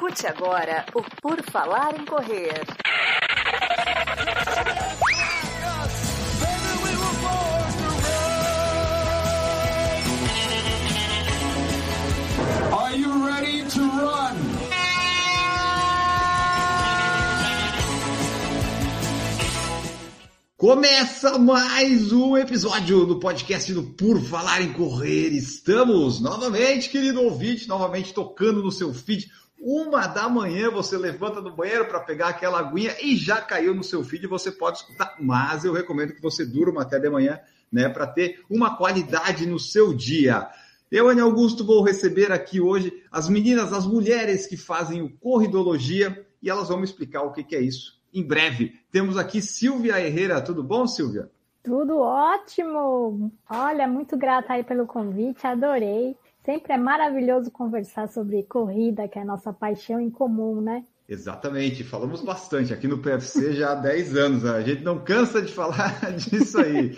Escute agora o Por Falar em Correr. Are you ready to run? Começa mais um episódio do podcast do Por Falar em Correr. Estamos novamente, querido ouvinte, novamente tocando no seu feed. Uma da manhã você levanta do banheiro para pegar aquela aguinha e já caiu no seu feed, você pode escutar, mas eu recomendo que você durma até de manhã, né, para ter uma qualidade no seu dia. Eu, Ana Augusto, vou receber aqui hoje as meninas, as mulheres que fazem o Corridologia e elas vão me explicar o que, que é isso em breve. Temos aqui Silvia Herrera. Tudo bom, Silvia? Tudo ótimo! Olha, muito grata aí pelo convite, adorei. Sempre é maravilhoso conversar sobre corrida, que é a nossa paixão em comum, né? Exatamente, falamos bastante aqui no PFC já há 10 anos. Né? A gente não cansa de falar disso aí.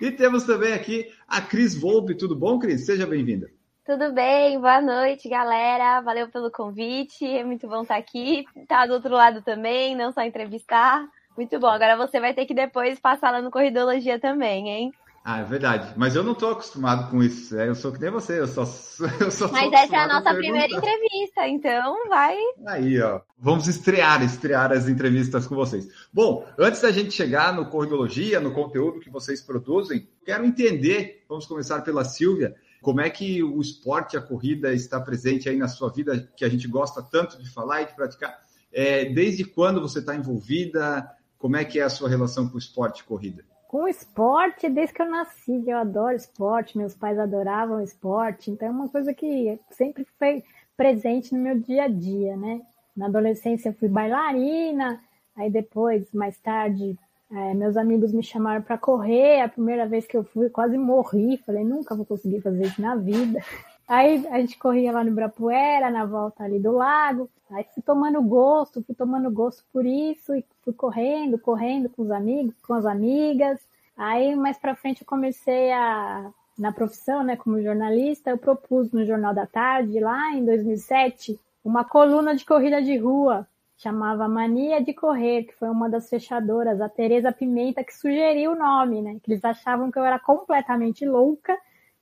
E temos também aqui a Cris Volpe. Tudo bom, Cris? Seja bem-vinda. Tudo bem, boa noite, galera. Valeu pelo convite. É muito bom estar aqui. Tá do outro lado também, não só entrevistar. Muito bom. Agora você vai ter que depois passar lá no Corridologia também, hein? Ah, é verdade. Mas eu não estou acostumado com isso. É, eu sou que nem você. Eu só, eu só Mas essa é a nossa primeira entrevista, então vai. Aí, ó. Vamos estrear, estrear as entrevistas com vocês. Bom, antes da gente chegar no Corridologia, no conteúdo que vocês produzem, quero entender, vamos começar pela Silvia, como é que o esporte, a corrida está presente aí na sua vida, que a gente gosta tanto de falar e de praticar? É, desde quando você está envolvida? Como é que é a sua relação com o esporte e corrida? Com esporte, desde que eu nasci, eu adoro esporte, meus pais adoravam esporte, então é uma coisa que sempre foi presente no meu dia a dia, né? Na adolescência eu fui bailarina, aí depois, mais tarde, é, meus amigos me chamaram para correr. A primeira vez que eu fui, quase morri. Falei, nunca vou conseguir fazer isso na vida. Aí a gente corria lá no Brapuera, na volta ali do lago. Aí fui tomando gosto, fui tomando gosto por isso e fui correndo, correndo com os amigos, com as amigas. Aí mais para frente eu comecei a na profissão, né, como jornalista, eu propus no Jornal da Tarde lá em 2007 uma coluna de corrida de rua chamava Mania de Correr, que foi uma das fechadoras, a Tereza Pimenta, que sugeriu o nome, né? Que eles achavam que eu era completamente louca,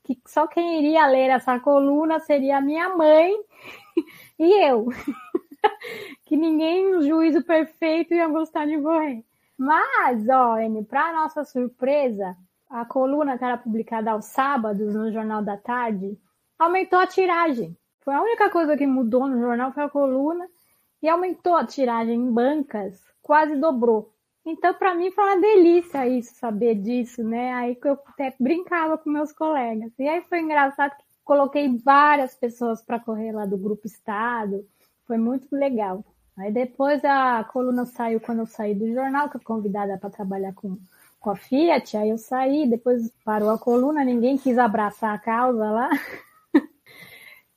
que só quem iria ler essa coluna seria minha mãe e eu. que ninguém, no juízo perfeito, ia gostar de correr. Mas, ó, N, para nossa surpresa, a coluna que era publicada aos sábados no Jornal da Tarde aumentou a tiragem. Foi a única coisa que mudou no jornal foi a coluna e aumentou a tiragem em bancas, quase dobrou. Então, para mim, foi uma delícia isso, saber disso, né? Aí que eu até brincava com meus colegas. E aí foi engraçado que coloquei várias pessoas para correr lá do Grupo Estado. Foi muito legal. Aí depois a coluna saiu quando eu saí do jornal, que eu convidada para trabalhar com, com a Fiat. Aí eu saí, depois parou a coluna, ninguém quis abraçar a causa lá.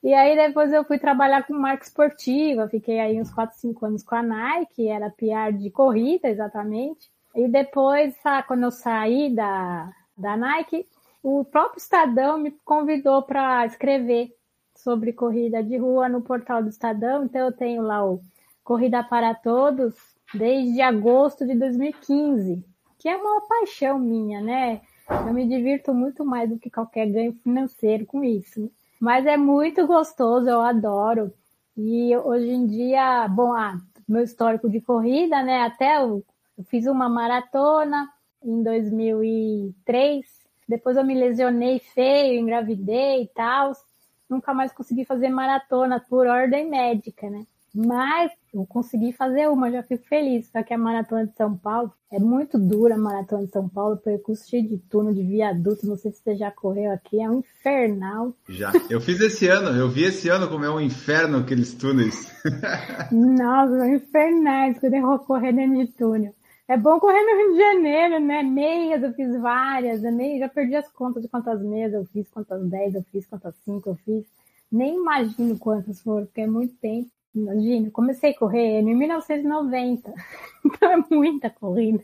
E aí depois eu fui trabalhar com marca esportiva, fiquei aí uns 4, 5 anos com a Nike, era PR de corrida exatamente. E depois, quando eu saí da, da Nike, o próprio Estadão me convidou para escrever sobre corrida de rua no portal do Estadão. Então eu tenho lá o Corrida para Todos desde agosto de 2015, que é uma paixão minha, né? Eu me divirto muito mais do que qualquer ganho financeiro com isso. Mas é muito gostoso, eu adoro. E hoje em dia, bom, ah, meu histórico de corrida, né? Até eu, eu fiz uma maratona em 2003. Depois eu me lesionei feio, engravidei e tal. Nunca mais consegui fazer maratona por ordem médica, né? Mas eu consegui fazer uma, já fico feliz. Só que a maratona de São Paulo é muito dura a maratona de São Paulo, percurso cheio de túnel, de viaduto. Não sei se você já correu aqui, é um infernal. Já. Eu fiz esse ano, eu vi esse ano como é um inferno aqueles túneis. Nossa, são infernais quando eu correr dentro de túnel. É bom correr no Rio de Janeiro, né? Meias eu fiz várias, eu nem, já perdi as contas de quantas meias eu fiz, quantas dez eu fiz, quantas cinco eu fiz. Nem imagino quantas foram, porque é muito tempo. Imagina, comecei a correr em 1990. Então é muita corrida.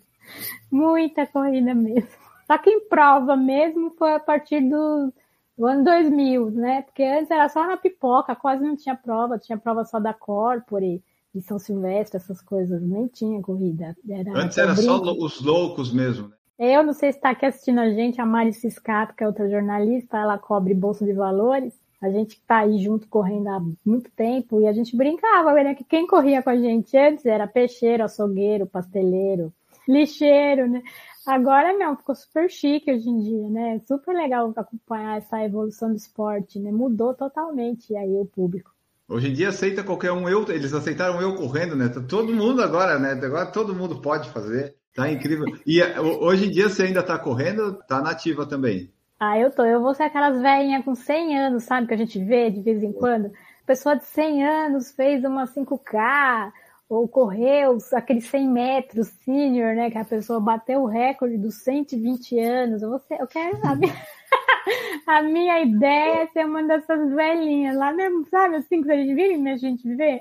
Muita corrida mesmo. Só que em prova mesmo foi a partir do, O ano 2000, né? Porque antes era só na pipoca, quase não tinha prova, tinha prova só da Corpore, de São Silvestre, essas coisas, nem tinha corrida. Era antes era só os loucos mesmo, né? Eu não sei se está aqui assistindo a gente, a Mari Ciscato, que é outra jornalista, ela cobre Bolsa de Valores. A gente está aí junto correndo há muito tempo e a gente brincava, né? Que quem corria com a gente antes era peixeiro, açougueiro, pasteleiro, lixeiro, né? Agora não, ficou super chique hoje em dia, né? Super legal acompanhar essa evolução do esporte, né? Mudou totalmente aí o público. Hoje em dia aceita qualquer um, eu, eles aceitaram eu correndo, né? Todo mundo agora, né? Agora todo mundo pode fazer. Tá incrível. E hoje em dia você ainda tá correndo, tá nativa também? Ah, eu tô. Eu vou ser aquelas velhinhas com 100 anos, sabe? Que a gente vê de vez em quando. Pessoa de 100 anos fez uma 5K, ou correu aqueles 100 metros senior, né? Que a pessoa bateu o recorde dos 120 anos. Eu, eu quero saber. a minha ideia é ser uma dessas velhinhas lá mesmo, sabe? Assim que a gente vive? A gente vê.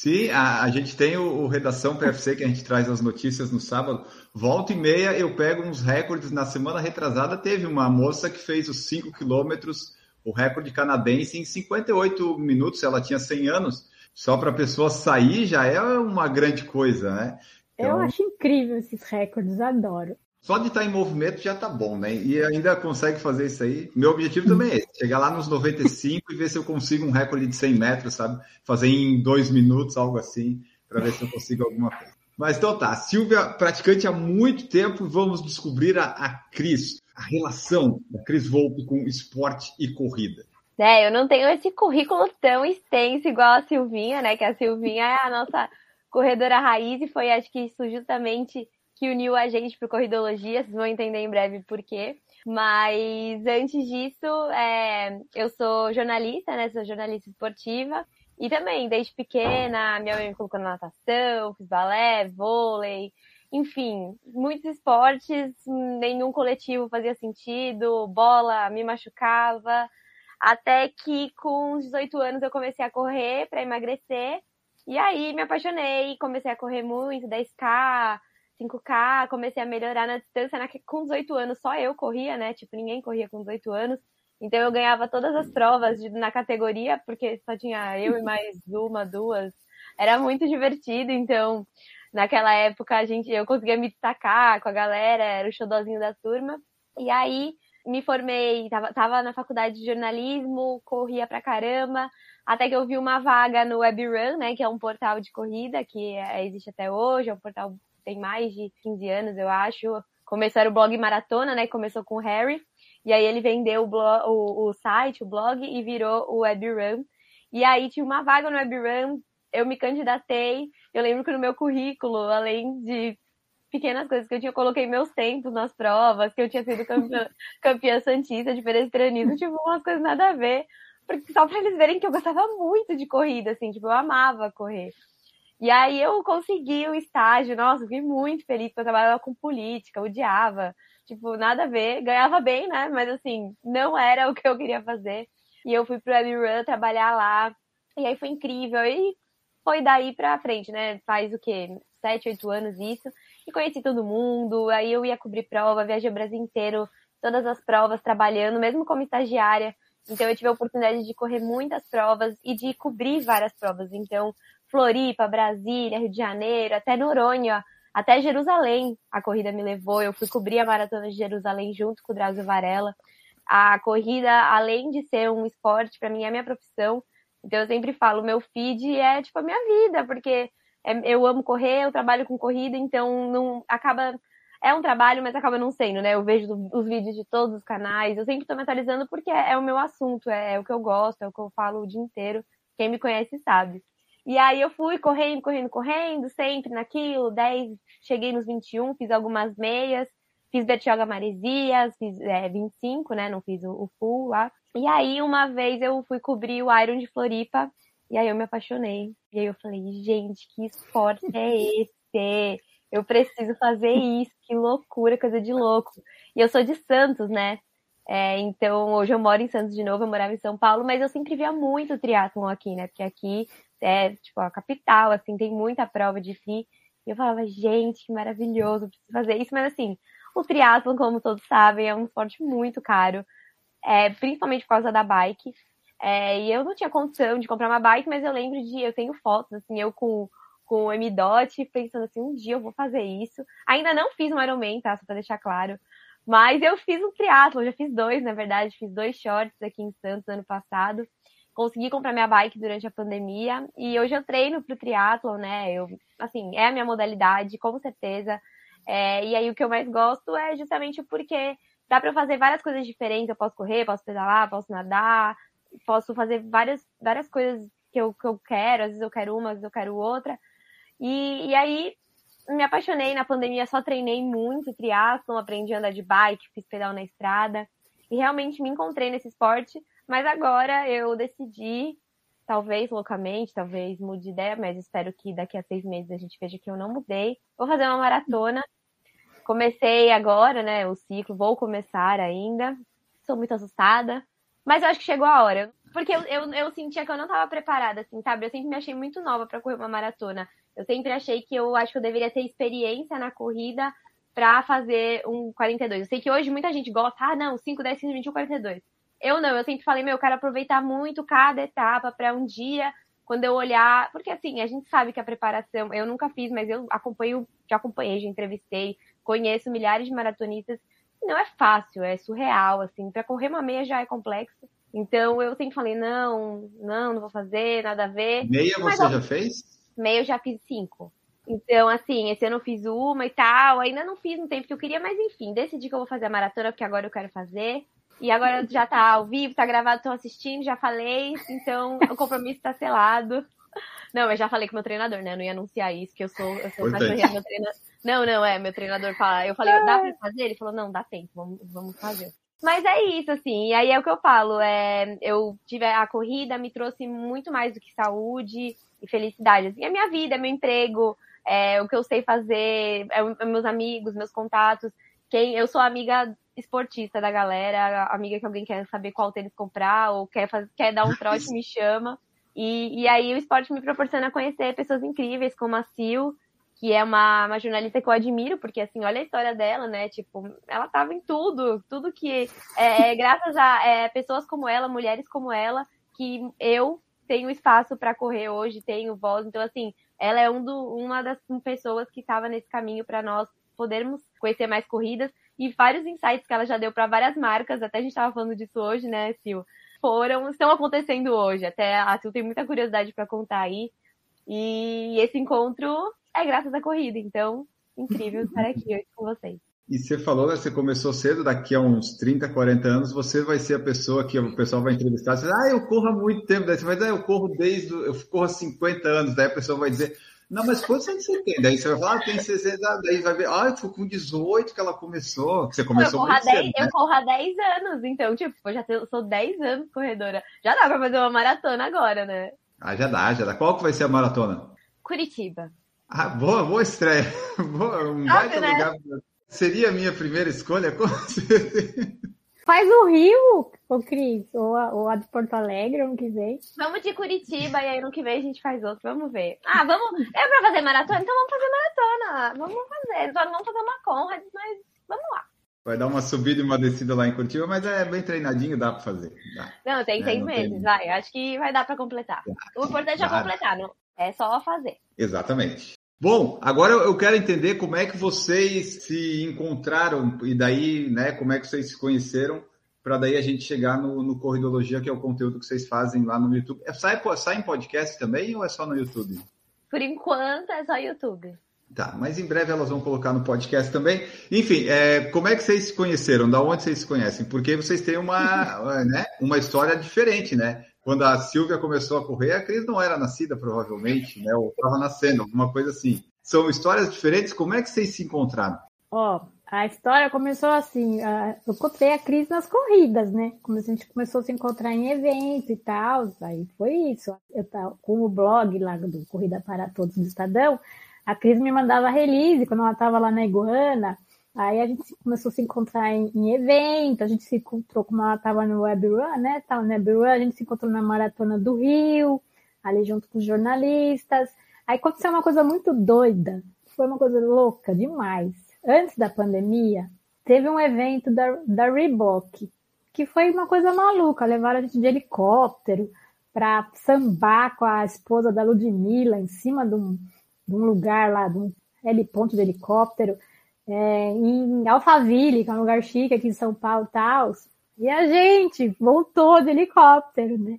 Sim, a, a gente tem o, o, Redação PFC que a gente traz as notícias no sábado. Volta e meia eu pego uns recordes. Na semana retrasada teve uma moça que fez os 5 quilômetros, o recorde canadense, em 58 minutos. Ela tinha 100 anos só para a pessoa sair já é uma grande coisa, né? Então, Eu acho incrível esses recordes, adoro. Só de estar em movimento já tá bom, né? E ainda consegue fazer isso aí. Meu objetivo também é esse, chegar lá nos 95 e ver se eu consigo um recorde de 100 metros, sabe? Fazer em dois minutos, algo assim, para ver se eu consigo alguma coisa. Mas então tá, Silvia, praticante há muito tempo, vamos descobrir a, a Cris, a relação da Cris Volpe com esporte e corrida né? Eu não tenho esse currículo tão extenso igual a Silvinha, né? Que a Silvinha é a nossa corredora raiz e foi, acho que isso justamente que uniu a gente para corridologia. Vocês vão entender em breve por quê. Mas antes disso, é, eu sou jornalista, né? Sou jornalista esportiva. E também, desde pequena, minha mãe me colocou na natação, fiz balé, vôlei, enfim, muitos esportes, nenhum coletivo fazia sentido, bola me machucava. Até que com os 18 anos eu comecei a correr para emagrecer. E aí me apaixonei, comecei a correr muito, 10K, 5K, comecei a melhorar na distância. Na, com 18 anos só eu corria, né? Tipo, ninguém corria com 18 anos. Então eu ganhava todas as provas de, na categoria, porque só tinha eu e mais uma, duas. Era muito divertido, então naquela época a gente, eu conseguia me destacar com a galera, era o xodózinho da turma. E aí me formei, tava, tava na faculdade de jornalismo, corria pra caramba, até que eu vi uma vaga no WebRun, né, que é um portal de corrida que é, existe até hoje, é um portal que tem mais de 15 anos, eu acho. Começou era o blog Maratona, né, começou com o Harry, e aí ele vendeu o, blog, o, o site, o blog, e virou o WebRun. E aí tinha uma vaga no WebRun, eu me candidatei, eu lembro que no meu currículo, além de pequenas coisas que eu tinha, eu coloquei meus tempos nas provas, que eu tinha sido campeã, campeã santista de perestranismo, tipo, umas coisas nada a ver. Porque só pra eles verem que eu gostava muito de corrida, assim, tipo, eu amava correr. E aí eu consegui o estágio, nossa, fiquei muito feliz, porque eu trabalhava com política, odiava, tipo, nada a ver, ganhava bem, né? Mas assim, não era o que eu queria fazer. E eu fui pro WebRun trabalhar lá, e aí foi incrível. E foi daí pra frente, né? Faz o quê? Sete, oito anos isso e conheci todo mundo. Aí eu ia cobrir prova, viajei o Brasil inteiro, todas as provas, trabalhando, mesmo como estagiária. Então eu tive a oportunidade de correr muitas provas e de cobrir várias provas. Então, Floripa, Brasília, Rio de Janeiro, até Noronha, até Jerusalém a corrida me levou. Eu fui cobrir a maratona de Jerusalém junto com o Drauzio Varela. A corrida, além de ser um esporte, para mim é minha profissão. Então eu sempre falo, meu feed é tipo a minha vida, porque é, eu amo correr, eu trabalho com corrida, então não acaba. É um trabalho, mas acaba não sendo, né? Eu vejo os vídeos de todos os canais, eu sempre estou me atualizando porque é, é, o meu assunto, é, é o que eu gosto, é o que eu falo o dia inteiro. Quem me conhece sabe. E aí eu fui correndo, correndo, correndo, sempre naquilo, 10, cheguei nos 21, fiz algumas meias, fiz Bertioga Maresias, fiz é, 25, né? Não fiz o, o full lá. E aí, uma vez eu fui cobrir o Iron de Floripa e aí eu me apaixonei. E aí eu falei, gente, que esporte é esse? Eu preciso fazer isso, que loucura, coisa de louco. E eu sou de Santos, né? É, então hoje eu moro em Santos de novo, eu morava em São Paulo, mas eu sempre via muito triatlon aqui, né? Porque aqui é tipo a capital, assim, tem muita prova de fi. E eu falava, gente, que maravilhoso, preciso fazer isso. Mas assim, o triatlon, como todos sabem, é um esporte muito caro é, principalmente por causa da bike. É, e eu não tinha condição de comprar uma bike, mas eu lembro de, eu tenho fotos, assim, eu com, com o M-Dot, pensando assim, um dia eu vou fazer isso. Ainda não fiz um Ironman, tá? Só pra deixar claro. Mas eu fiz um triatlo, já fiz dois, na verdade, fiz dois shorts aqui em Santos ano passado. Consegui comprar minha bike durante a pandemia e hoje eu treino pro triatlo, né? Eu, assim, é a minha modalidade, com certeza. É, e aí o que eu mais gosto é justamente porque dá para fazer várias coisas diferentes. Eu posso correr, posso pedalar, posso nadar, posso fazer várias, várias coisas que eu, que eu quero. Às vezes eu quero uma, às vezes eu quero outra. E, e aí me apaixonei na pandemia, só treinei muito triatlon, aprendi a andar de bike, fiz pedal na estrada. E realmente me encontrei nesse esporte. Mas agora eu decidi, talvez loucamente, talvez mude de ideia, mas espero que daqui a seis meses a gente veja que eu não mudei. Vou fazer uma maratona. Comecei agora, né, o ciclo, vou começar ainda. Sou muito assustada, mas eu acho que chegou a hora. Porque eu, eu, eu sentia que eu não estava preparada, assim, sabe? Eu sempre me achei muito nova para correr uma maratona. Eu sempre achei que eu acho que eu deveria ter experiência na corrida para fazer um 42. Eu sei que hoje muita gente gosta, ah, não, 5, 10, 15, 21, 42. Eu não, eu sempre falei, meu, eu quero aproveitar muito cada etapa para um dia, quando eu olhar, porque assim, a gente sabe que a preparação, eu nunca fiz, mas eu acompanho, já acompanhei, já entrevistei, conheço milhares de maratonistas, não é fácil, é surreal, assim, para correr uma meia já é complexo. Então eu sempre falei, não, não, não vou fazer, nada a ver. Meia mas, você já fez? Meia eu já fiz cinco. Então, assim, esse ano eu fiz uma e tal, ainda não fiz no tempo que eu queria, mas enfim, decidi que eu vou fazer a maratona, porque agora eu quero fazer. E agora já tá ao vivo, tá gravado, estão assistindo, já falei, então o compromisso tá selado. Não, eu já falei com meu treinador, né? Eu não ia anunciar isso, que eu sou, eu sou cachorrinha, meu treinador. Não, não, é, meu treinador fala. Eu falei, dá pra fazer? Ele falou, não, dá tempo, vamos, vamos fazer. Mas é isso, assim, e aí é o que eu falo, é, eu tive a corrida, me trouxe muito mais do que saúde e felicidade. Assim, é minha vida, é meu emprego, é o que eu sei fazer, é, é meus amigos, meus contatos. Quem, eu sou amiga esportista da galera, amiga que alguém quer saber qual tênis comprar ou quer, fazer, quer dar um trote, me chama. E, e aí o esporte me proporciona conhecer pessoas incríveis como a Sil, que é uma, uma jornalista que eu admiro, porque assim, olha a história dela, né? Tipo, ela tava em tudo, tudo que é, é graças a é, pessoas como ela, mulheres como ela, que eu tenho espaço para correr hoje, tenho voz. Então, assim, ela é um do, uma das pessoas que estava nesse caminho para nós podermos conhecer mais corridas e vários insights que ela já deu para várias marcas, até a gente estava falando disso hoje, né, Sil? Foram, estão acontecendo hoje. Até a Sil tem muita curiosidade para contar aí. E esse encontro é graças à corrida, então, incrível estar aqui hoje com vocês. E você falou, né, você começou cedo, daqui a uns 30, 40 anos, você vai ser a pessoa que o pessoal vai entrevistar. Você vai, ah, eu corro há muito tempo. Daí você vai dizer, ah, eu corro desde, eu corro há 50 anos. Daí a pessoa vai dizer, não, mas quantos anos você tem? Daí você vai falar, ah, tem 60, daí vai ver, ah, foi com 18 que ela começou. Você começou eu corro, 10, cedo, né? eu corro há 10 anos, então, tipo, eu já tenho, sou 10 anos corredora. Já dá pra fazer uma maratona agora, né? Ah, já dá, já dá. Qual que vai ser a maratona? Curitiba. Ah, boa, boa estreia. Boa, um baita né? lugar. Seria a minha primeira escolha, com certeza. Faz o Rio, o Cris, ou a, ou a de Porto Alegre, ano que vem. Vamos de Curitiba e aí ano que vem a gente faz outro. Vamos ver. Ah, vamos. É pra fazer maratona? Então vamos fazer maratona. Vamos fazer. Só não vamos fazer uma Conrad, mas vamos lá. Vai dar uma subida e uma descida lá em Curitiba, mas é bem treinadinho, dá pra fazer. Dá. Não, tem é, seis meses, tem... vai. Acho que vai dar pra completar. O importante é completar, não? É só fazer. Exatamente. Bom, agora eu quero entender como é que vocês se encontraram e daí, né, como é que vocês se conheceram para daí a gente chegar no, no Corridologia, que é o conteúdo que vocês fazem lá no YouTube. É, sai, sai em podcast também ou é só no YouTube? Por enquanto é só YouTube. Tá, mas em breve elas vão colocar no podcast também. Enfim, é, como é que vocês se conheceram? Da onde vocês se conhecem? Porque vocês têm uma, né, uma história diferente, né? Quando a Silvia começou a correr, a Cris não era nascida, provavelmente, né? Ou estava nascendo, alguma coisa assim. São histórias diferentes. Como é que vocês se encontraram? Ó, oh, a história começou assim, eu encontrei a Cris nas corridas, né? Como a gente começou a se encontrar em eventos e tal, aí foi isso. Eu tava com o blog lá do Corrida para Todos do Estadão, a Cris me mandava release quando ela estava lá na Iguana, aí a gente começou a se encontrar em, em evento, a gente se encontrou como ela estava no Web Run, né? Tava no Web Run, a gente se encontrou na Maratona do Rio, ali junto com os jornalistas. Aí aconteceu uma coisa muito doida, foi uma coisa louca demais antes da pandemia, teve um evento da, da Reebok, que foi uma coisa maluca. Levaram a gente de helicóptero para sambar com a esposa da Ludmilla em cima de um, de um lugar lá, de um heliponto de helicóptero, é, em Alphaville, que é um lugar chique aqui em São Paulo e tal. E a gente voltou de helicóptero, né?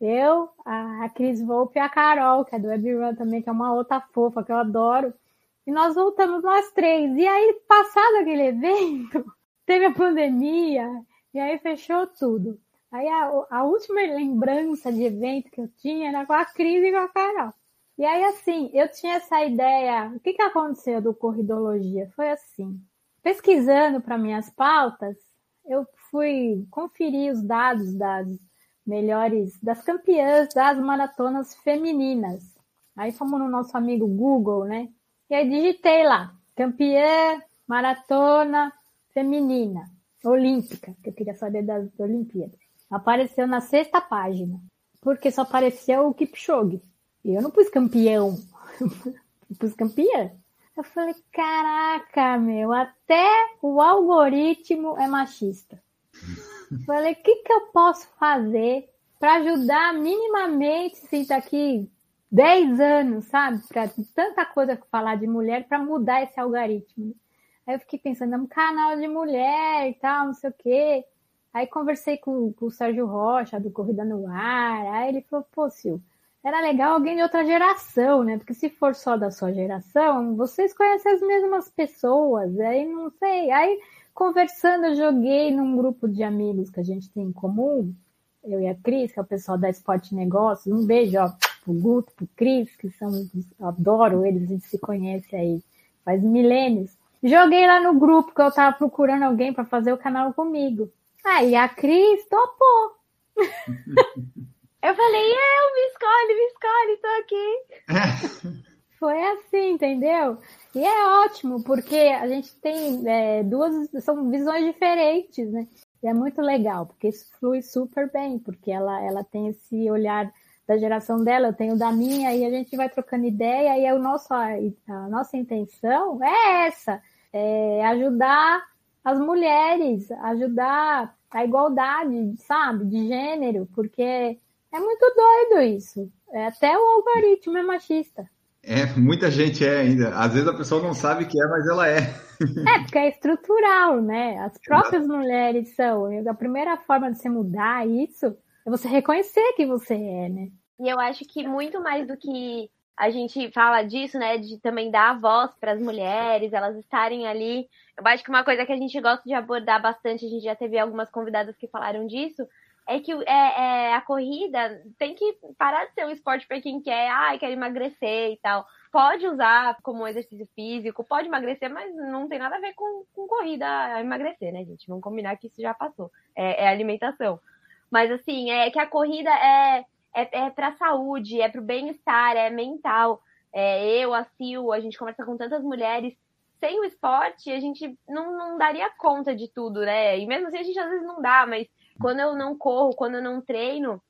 Eu, a Cris Volpe e a Carol, que é do Webrun também, que é uma outra fofa que eu adoro. E nós voltamos nós três. E aí, passado aquele evento, teve a pandemia, e aí fechou tudo. Aí a, a, última lembrança de evento que eu tinha era com a Cris e com a Carol. E aí, assim, eu tinha essa ideia. O que, que aconteceu do Corridologia? Foi assim. Pesquisando para minhas pautas, eu fui conferir os dados das melhores, das campeãs das maratonas femininas. Aí fomos no nosso amigo Google, né? E aí digitei lá, campeã maratona feminina, olímpica, que eu queria saber das Olimpíadas. Apareceu na sexta página, porque só apareceu o Kipchoge. E eu não pus campeão, eu pus campeã. Eu falei, caraca, meu, até o algoritmo é machista. Falei, o que, que eu posso fazer para ajudar minimamente, se daqui 10 anos, sabe? Para tanta coisa falar de mulher, para mudar esse algoritmo. Aí eu fiquei pensando, é um canal de mulher e tal, não sei o quê. Aí conversei com, com o Sérgio Rocha, do Corrida no Ar. Aí ele falou, pô, Sil, era legal alguém de outra geração, né? Porque se for só da sua geração, vocês conhecem as mesmas pessoas. Aí não sei. Aí conversando, eu joguei num grupo de amigos que a gente tem em comum, eu e a Cris, que é o pessoal da Esporte Negócios. Um beijo, ó, pro Guto, pro Cris, que são, adoro eles, a gente se conhece aí faz milênios. Joguei lá no grupo que eu tava procurando alguém para fazer o canal comigo. Aí a Cris topou. eu falei, eu, me escolhe, me escolhe, tô aqui. Foi assim, entendeu? E é ótimo, porque a gente tem é, duas, são visões diferentes, né? E é muito legal, porque isso flui super bem, porque ela, ela tem esse olhar da geração dela, eu tenho da minha, e a gente vai trocando ideia, e é o nosso, a, nossa intenção é essa, é ajudar as mulheres, ajudar a igualdade, sabe, de gênero, porque é muito doido isso. É, até o algoritmo é machista. É, muita gente é ainda. Às vezes a pessoa não sabe que é, mas ela é. É, porque é estrutural, né? As próprias Exato. mulheres são. A primeira forma de você mudar isso é você reconhecer que você é, né? E eu acho que muito mais do que a gente fala disso, né, de também dar a voz para as mulheres, elas estarem ali. Eu acho que uma coisa que a gente gosta de abordar bastante, a gente já teve algumas convidadas que falaram disso, é que é, é, a corrida tem que parar de ser um esporte para quem quer, ah, quer emagrecer e tal. Pode usar como exercício físico, pode emagrecer, mas não tem nada a ver com, com corrida a emagrecer, né, gente? Vamos combinar que isso já passou. É, é alimentação. Mas assim, é que a corrida é, é, é para saúde, é para o bem-estar, é mental. É, eu, a Sil, a gente conversa com tantas mulheres. Sem o esporte, a gente não, não daria conta de tudo, né? E mesmo assim, a gente às vezes não dá, mas quando eu não corro, quando eu não treino,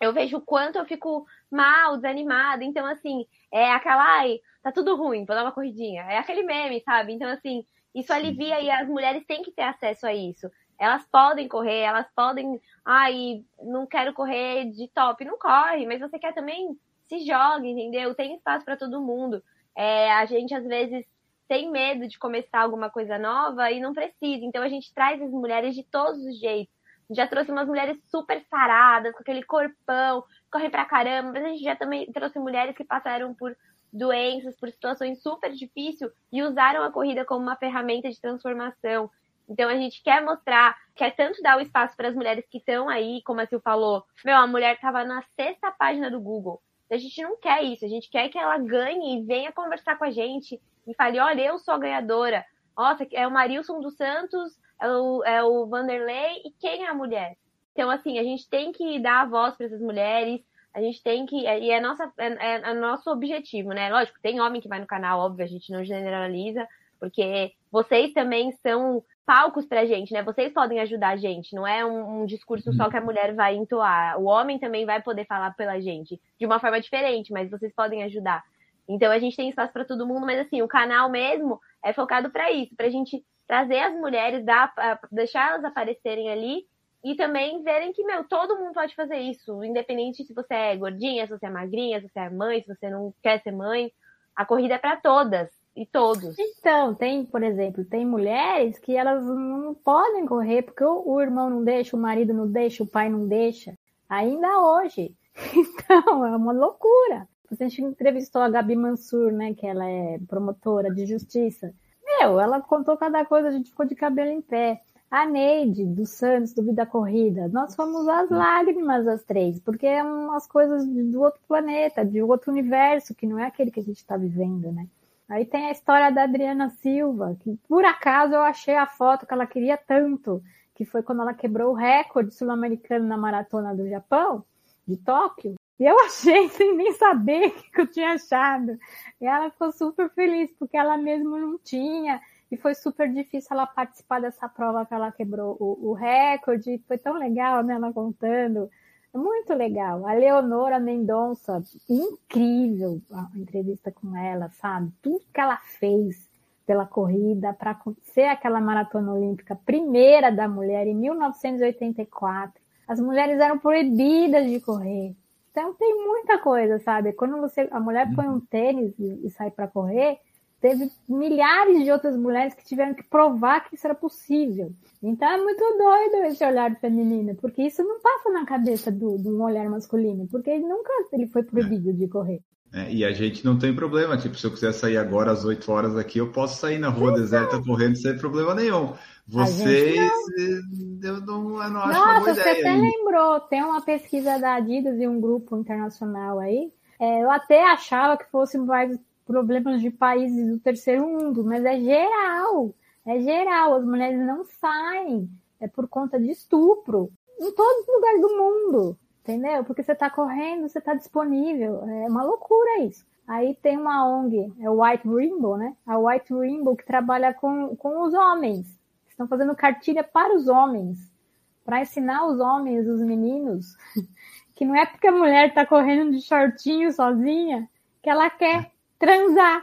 eu vejo o quanto eu fico mal, desanimada. Então, assim, é aquela, ai, tá tudo ruim, vou dar uma corridinha. É aquele meme, sabe? Então, assim, isso alivia e as mulheres têm que ter acesso a isso. Elas podem correr, elas podem, ai, não quero correr de top. Não corre, mas você quer também, se joga, entendeu? Tem espaço para todo mundo. É, a gente, às vezes, tem medo de começar alguma coisa nova e não precisa. Então, a gente traz as mulheres de todos os jeitos já trouxe umas mulheres super saradas, com aquele corpão, correm pra caramba, mas a gente já também trouxe mulheres que passaram por doenças, por situações super difíceis e usaram a corrida como uma ferramenta de transformação. Então a gente quer mostrar, quer tanto dar o espaço para as mulheres que estão aí, como a Sil falou, meu, a mulher estava na sexta página do Google. A gente não quer isso, a gente quer que ela ganhe e venha conversar com a gente e fale, olha, eu sou a ganhadora. Nossa, é o Marilson dos Santos é o, é o Vanderlei e quem é a mulher. Então, assim, a gente tem que dar a voz para essas mulheres, a gente tem que. E é, nossa, é, é, nosso objetivo, né? Lógico, tem homem que vai no canal, óbvio, a gente não generaliza, porque vocês também são palcos pra gente, né? Vocês podem ajudar a gente, não é um, um discurso só que a mulher vai entoar. O homem também vai poder falar pela gente, de uma forma diferente, mas vocês podem ajudar. Então a gente tem espaço para todo mundo, mas assim, o canal mesmo é focado para isso, pra gente trazer as mulheres, dar, deixar elas aparecerem ali E também verem que, meu, todo mundo pode fazer isso, independente se você é gordinha, se você é magrinha, se você é mãe, se você não quer ser mãe. A corrida é para todas e todos. Então, tem, por exemplo, tem mulheres que elas não podem correr porque o, irmão não deixa, o marido não deixa, o pai não deixa. Ainda hoje. Então, é uma loucura. A gente entrevistou a Gabi Mansur, né, que ela é promotora de justiça. Meu, ela contou cada coisa, a gente ficou de cabelo em pé. A Neide, do Santos, do Vida Corrida, nós fomos as lágrimas as três, porque é umas coisas do outro planeta, de outro universo, que não é aquele que a gente está vivendo, né? Aí tem a história da Adriana Silva, que por acaso eu achei a foto que ela queria tanto, que foi quando ela quebrou o recorde sul-americano na maratona do Japão, de Tóquio. E eu achei sem nem saber o que eu tinha achado. E ela ficou super feliz, porque ela mesmo não tinha. E foi super difícil ela participar dessa prova que ela quebrou o, o recorde. Foi tão legal, né? Ela contando. Muito legal. A Leonora Mendonça, incrível a entrevista com ela, sabe? Tudo que ela fez pela corrida para ser aquela maratona olímpica primeira da mulher em 1984. As mulheres eram proibidas de correr. Então tem muita coisa, sabe? Quando você a mulher põe um tênis e, e sai para correr, teve milhares de outras mulheres que tiveram que provar que isso era possível. Então é muito doido esse olhar feminino, porque isso não passa na cabeça do, de um olhar masculino, porque ele nunca ele foi proibido de correr. É, e a gente não tem problema, tipo, se eu quiser sair agora às 8 horas aqui, eu posso sair na rua deserta correndo sem problema nenhum. Vocês, não. eu não, eu não acho Nossa, uma boa você ideia. até lembrou, tem uma pesquisa da Adidas e um grupo internacional aí. É, eu até achava que fosse mais problemas de países do terceiro mundo, mas é geral. É geral. As mulheres não saem. É por conta de estupro. Em todos os lugares do mundo. Entendeu? Porque você está correndo, você está disponível. É uma loucura isso. Aí tem uma ONG, é o White Rainbow, né? A White Rainbow que trabalha com, com os homens. Estão fazendo cartilha para os homens. Para ensinar os homens, os meninos, que não é porque a mulher está correndo de shortinho sozinha que ela quer transar.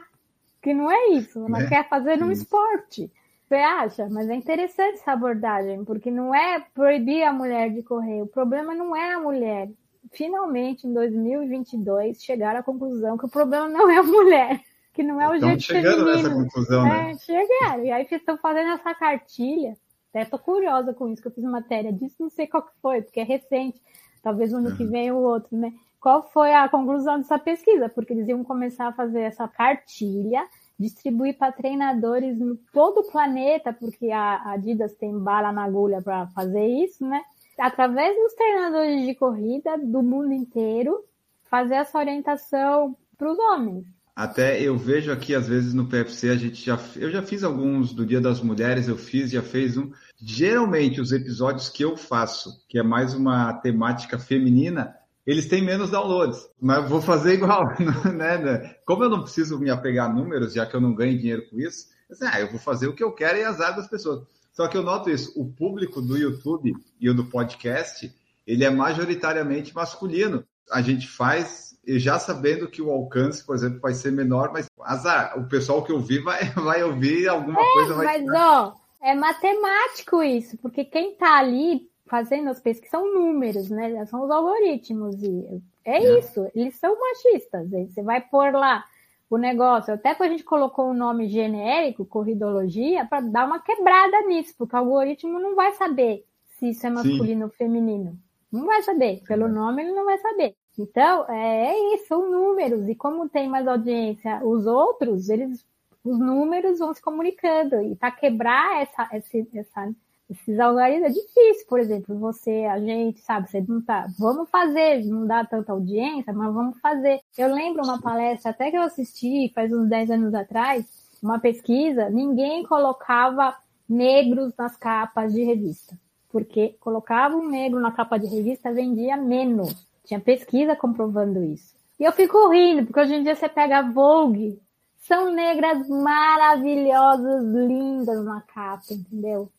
Que não é isso. Ela É, quer fazer um esporte. Você acha? Mas é interessante essa abordagem, porque não é proibir a mulher de correr. O problema não é a mulher. Finalmente, em 2022, chegaram à conclusão que o problema não é a mulher, que não é o jeito chegando nessa feminino. conclusão, né? É, chegaram. E aí estão fazendo essa cartilha. Até tô curiosa com isso, que eu fiz matéria disso, não sei qual que foi, porque é recente. Talvez o ano que Uhum. vem o outro, né? Qual foi a conclusão dessa pesquisa? Porque eles iam começar a fazer essa cartilha, distribuir para treinadores em todo o planeta, porque a Adidas tem bala na agulha para fazer isso, né? Através dos treinadores de corrida do mundo inteiro, fazer essa orientação para os homens. Até eu vejo aqui, às vezes, no PFC, a gente já. Eu já fiz alguns do Dia das Mulheres, eu fiz, já fez um. Geralmente, os episódios que eu faço, que é mais uma temática feminina, eles têm menos downloads. Mas vou fazer igual, né? né? Como eu não preciso me apegar a números, já que eu não ganho dinheiro com isso, eu, sei, ah, eu vou fazer o que eu quero e azar das pessoas. Só que eu noto isso, o público do YouTube e o do podcast, ele é majoritariamente masculino. A gente faz e já sabendo que o alcance, por exemplo, vai ser menor, mas azar, o pessoal que ouvir vai, vai ouvir alguma coisa vai Mas, ó, é matemático isso, porque quem tá ali fazendo as pesquisas são números, né? São os algoritmos. E é É. isso, eles são machistas. aí Você vai pôr lá o negócio, até que a gente colocou o nome genérico, corridologia, para dar uma quebrada nisso, porque o algoritmo não vai saber se isso é masculino ou feminino. Não vai saber. Pelo nome ele não vai saber. Então, é, é isso, são números. E como tem mais audiência, os outros, eles, os números vão se comunicando. E para quebrar essa, esse, essa, esses algoritmos é difícil, por exemplo, você, a gente, sabe, você não tá, vamos fazer, não dá tanta audiência, mas vamos fazer. Eu lembro uma palestra até que eu assisti faz uns 10 anos atrás, uma pesquisa, ninguém colocava negros nas capas de revista. Porque colocava um negro na capa de revista, vendia menos. Tinha pesquisa comprovando isso. E eu fico rindo, porque hoje em dia você pega a Vogue, são negras maravilhosas, lindas na capa, entendeu?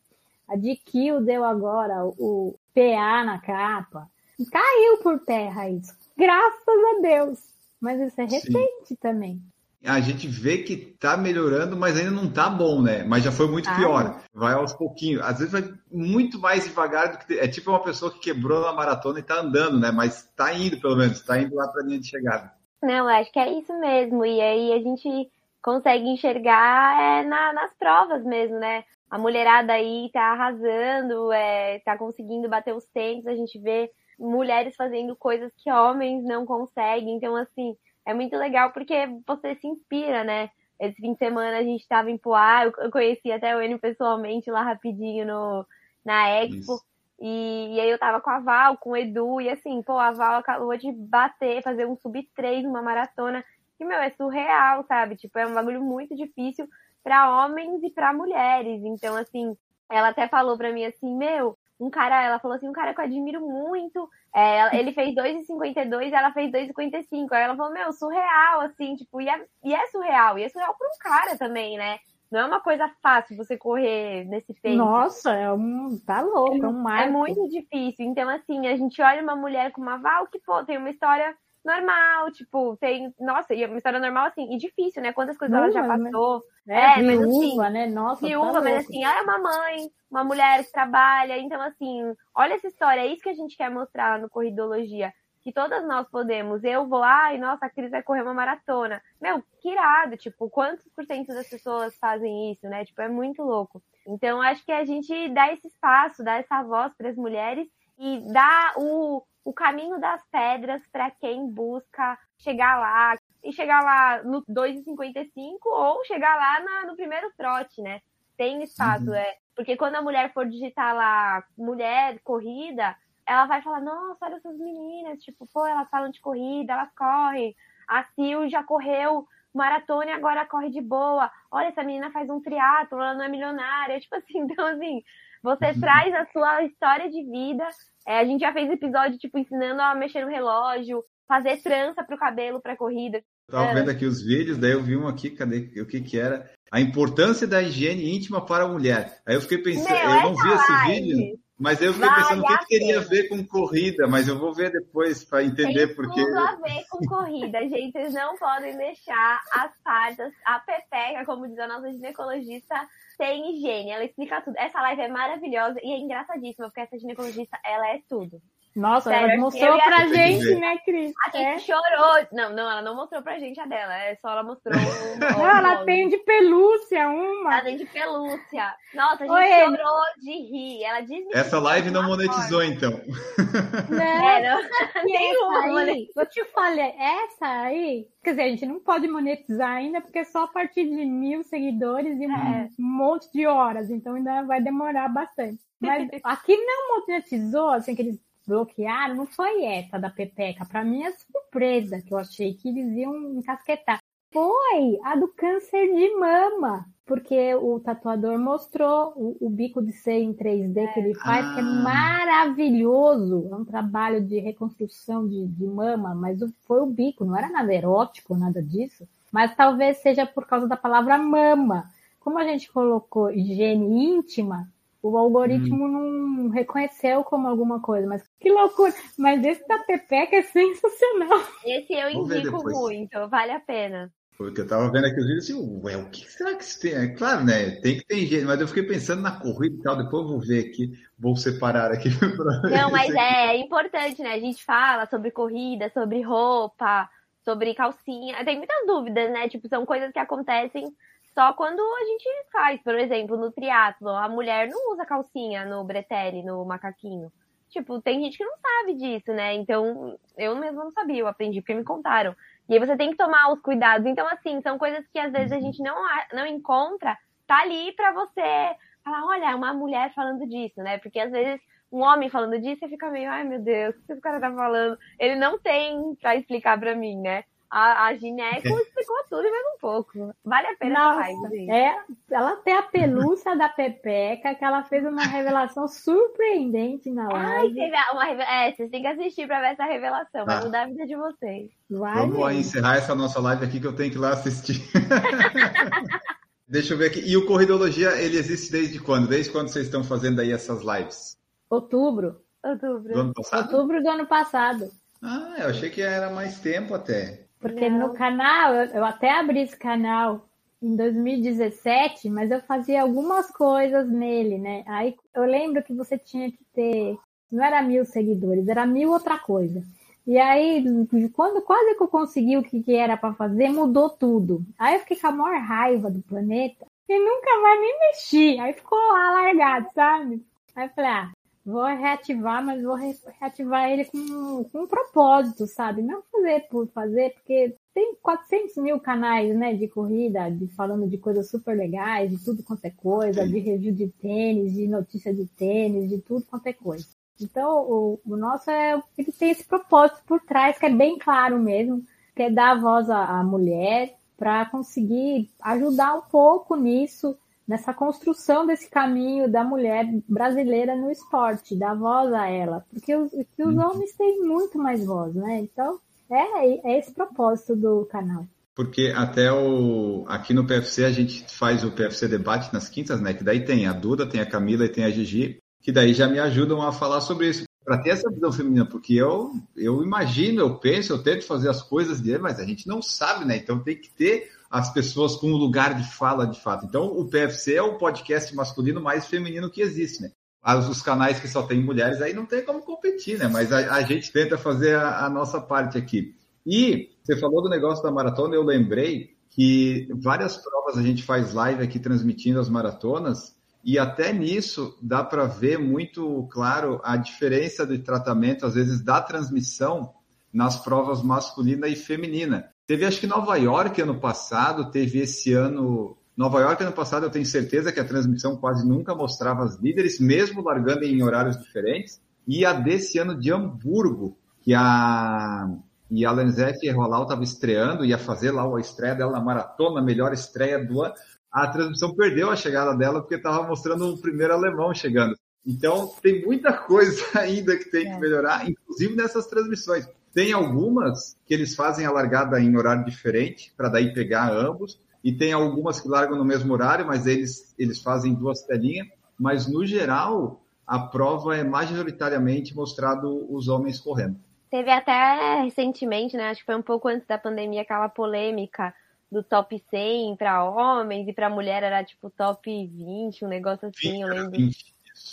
A DQ deu agora o PA na capa. Caiu por terra isso. Graças a Deus. Mas isso é recente também. a gente vê que tá melhorando, mas ainda não tá bom, né? Mas já foi muito Ah, pior. Vai aos pouquinhos. Às vezes vai muito mais devagar do que. É tipo uma pessoa que quebrou na maratona e tá andando, né? Mas tá indo, pelo menos, tá indo lá pra linha de chegada. Não, eu acho que é isso mesmo. E aí a gente consegue enxergar é, na- nas provas mesmo, né? A mulherada aí tá arrasando, é, tá conseguindo bater os tempos, a gente vê mulheres fazendo coisas que homens não conseguem. Então, assim, é muito legal porque você se inspira, né? Esse fim de semana a gente tava em Poá, eu conheci até o Enio pessoalmente lá rapidinho no, na Expo. E, e aí eu tava com a Val, com o Edu, e assim, pô, a Val acabou de bater, fazer um sub-3 numa maratona, que, meu, é surreal, sabe? Tipo, é um bagulho muito difícil pra homens e pra mulheres. Então, assim, ela até falou pra mim assim, meu, um cara, ela falou assim, um cara que eu admiro muito, é, ele fez 2,52 ela fez 2,55. Aí ela falou, meu, surreal, assim, tipo, e é, e é surreal, e é surreal pra um cara também, né? Não é uma coisa fácil você correr nesse tempo. Nossa, é um. Tá louco, é um marco. É muito difícil. Então, assim, a gente olha uma mulher com uma Val que, pô, tem uma história normal, tipo, tem. Nossa, e é uma história normal, assim, e difícil, né? Quantas coisas ela já Viúva, né? passou. É, É, mas viúva, assim, né? Nossa, Viúva, tá mas louco. assim, ela é uma mãe, uma mulher que trabalha. Então, assim, olha essa história, é isso que a gente quer mostrar no Corridologia. Que todas nós podemos. Eu vou lá e, nossa, a Cris vai correr uma maratona. Meu, que irado, tipo, quantos por cento das pessoas fazem isso, né? Tipo, é muito louco. Então, acho que a gente dá esse espaço, dá essa voz para as mulheres e dá o, o caminho das pedras para quem busca chegar lá. E chegar lá no 2,55 ou chegar lá na- no primeiro trote, né? Tem espaço, Uhum. é. Porque quando a mulher for digitar lá mulher, corrida, ela vai falar, nossa, olha essas meninas, tipo, pô, elas falam de corrida, elas correm. A Sil já correu maratona e agora corre de boa. Olha, essa menina faz um triatlo, ela não é milionária. Tipo assim, então assim, você Uhum. traz a sua história de vida. É, a gente já fez episódio, tipo, ensinando a mexer no relógio, fazer trança pro cabelo pra corrida. Tava É. vendo aqui os vídeos, daí eu vi um aqui, cadê o que que era? A importância da higiene íntima para a mulher. Aí eu fiquei pensando, Meu, eu não essa vi esse live vídeo, mas eu fiquei pensando o que, teria a ver com corrida, mas eu vou ver depois para entender Tem porque tudo a ver com corrida, gente. Vocês não podem deixar as partes, a pepeca, como diz a nossa ginecologista, sem higiene. Ela explica tudo. Essa live é maravilhosa e é engraçadíssima, porque essa ginecologista, ela é tudo. Nossa, Sério, ela mostrou pra que gente, né, Cris? A gente É. chorou. Não, não, ela não mostrou pra gente a dela. É só ela mostrou o. Não, ela nome. tem de pelúcia uma. Ela tem de pelúcia. Nossa, a gente Oi, chorou de rir. Ela diz essa live não monetizou então. Né? É, não. Nenhuma aí, eu te falei, essa aí, quer dizer, a gente não pode monetizar ainda, porque é só a partir de mil seguidores e um É. monte de horas, então ainda vai demorar bastante. Mas aqui não monetizou, assim, que eles bloquearam, não foi essa da Pepeca. Pra mim é surpresa, que eu achei que eles iam encasquetar. Foi a do câncer de mama, porque o tatuador mostrou o, o bico de ser em 3D que ele faz, que é Ah. maravilhoso. É um trabalho de reconstrução de, de mama, mas foi o bico, não era nada erótico, nada disso. Mas talvez seja por causa da palavra mama. Como a gente colocou higiene íntima, o algoritmo não reconheceu como alguma coisa. Mas que loucura! Mas esse da Pepeca é sensacional. Esse eu indico muito, vale a pena. Porque eu tava vendo aqui os vídeos assim, ué, o que será que isso tem? É claro, né? Tem que ter higiene, mas eu fiquei pensando na corrida e tal, depois eu vou ver aqui, vou separar aqui pra ver Não, mas aqui. é importante, né? A gente fala sobre corrida, sobre roupa, sobre calcinha. Tem muitas dúvidas, né? Tipo, são coisas que acontecem só quando a gente faz. Por exemplo, no triatlo, a mulher não usa calcinha no bretelle, no macaquinho. Tipo, tem gente que não sabe disso, né? Então, eu mesma não sabia, eu aprendi porque me contaram. E aí você tem que tomar os cuidados. Então, assim, são coisas que às vezes a gente não, não encontra, tá ali pra você falar, olha, uma mulher falando disso, né? Porque às vezes um homem falando disso, você fica meio, ai meu Deus, o que esse cara tá falando? Ele não tem pra explicar pra mim, né? A, a Gineco explicou tudo e mais um pouco. Vale a pena Nossa, gente. é, ela tem a pelúcia da Pepeca, que ela fez uma revelação surpreendente na Ai, live. teve uma É, vocês têm que assistir pra ver essa revelação. Vai Tá. mudar a vida de vocês. Vai Vamos encerrar essa nossa live aqui que eu tenho que ir lá assistir. Deixa eu ver aqui. E o Corridologia, ele existe desde quando? Desde quando vocês estão fazendo aí essas lives? Outubro. Do Outubro. ano passado? Outubro do ano passado. Ah, eu achei que era mais tempo até. Porque Não. no canal, eu, eu até abri esse canal em 2017, mas eu fazia algumas coisas nele, né? Aí eu lembro que você tinha que ter, não era mil seguidores, era mil outra coisa. E aí, quando quase que eu consegui o que, que era para fazer, mudou tudo. Aí eu fiquei com a maior raiva do planeta e nunca mais nem mexi. Aí ficou lá largado, sabe? Aí eu falei, ah, vou reativar, mas vou re- reativar ele com, com um propósito, sabe? Não fazer por fazer, porque tem 400 mil canais, né, de corrida, de, falando de coisas super legais, de tudo quanto é coisa, de review de tênis, de notícia de tênis, de tudo quanto é coisa. Então, o, o nosso é, ele tem esse propósito por trás, que é bem claro mesmo, que é dar voz à, à mulher para conseguir ajudar um pouco nisso, nessa construção desse caminho da mulher brasileira no esporte, dar voz a ela, porque os, porque os homens têm muito mais voz, né? Então, é, é esse propósito do canal. Porque até o aqui no PFC a gente faz o PFC debate nas quintas, né? Que daí tem a Duda, tem a Camila e tem a Gigi, que daí já me ajudam a falar sobre isso. Para ter essa visão feminina, porque eu, eu imagino, eu penso, eu tento fazer as coisas dele, mas a gente não sabe, né? Então tem que ter as pessoas com um lugar de fala de fato. Então o PFC é o podcast masculino mais feminino que existe, né? As- Os canais que só tem mulheres aí não tem como competir, né? Mas a, a gente tenta fazer a, a nossa parte aqui. E você falou do negócio da maratona, eu lembrei que várias provas a gente faz live aqui transmitindo as maratonas e até nisso dá para ver muito claro a diferença de tratamento, às vezes, da transmissão nas provas masculina e feminina. Teve, acho que Nova York ano passado, teve esse ano. Nova York ano passado, eu tenho certeza que a transmissão quase nunca mostrava as líderes, mesmo largando em horários diferentes. E a desse ano de Hamburgo, que a e a Lenzete Rolau estava estreando, ia fazer lá a estreia dela na maratona, a melhor estreia do ano. A transmissão perdeu a chegada dela porque estava mostrando o primeiro alemão chegando. Então, tem muita coisa ainda que tem que É. melhorar, inclusive nessas transmissões. Tem algumas que eles fazem a largada em horário diferente, para daí pegar ambos, e tem algumas que largam no mesmo horário, mas eles, eles fazem duas telinhas. Mas, no geral, a prova é majoritariamente mostrado os homens correndo. Teve até recentemente, né? Acho que foi um pouco antes da pandemia, aquela polêmica do top 100 para homens e para mulher era tipo top 20, um negócio assim, eu lembro.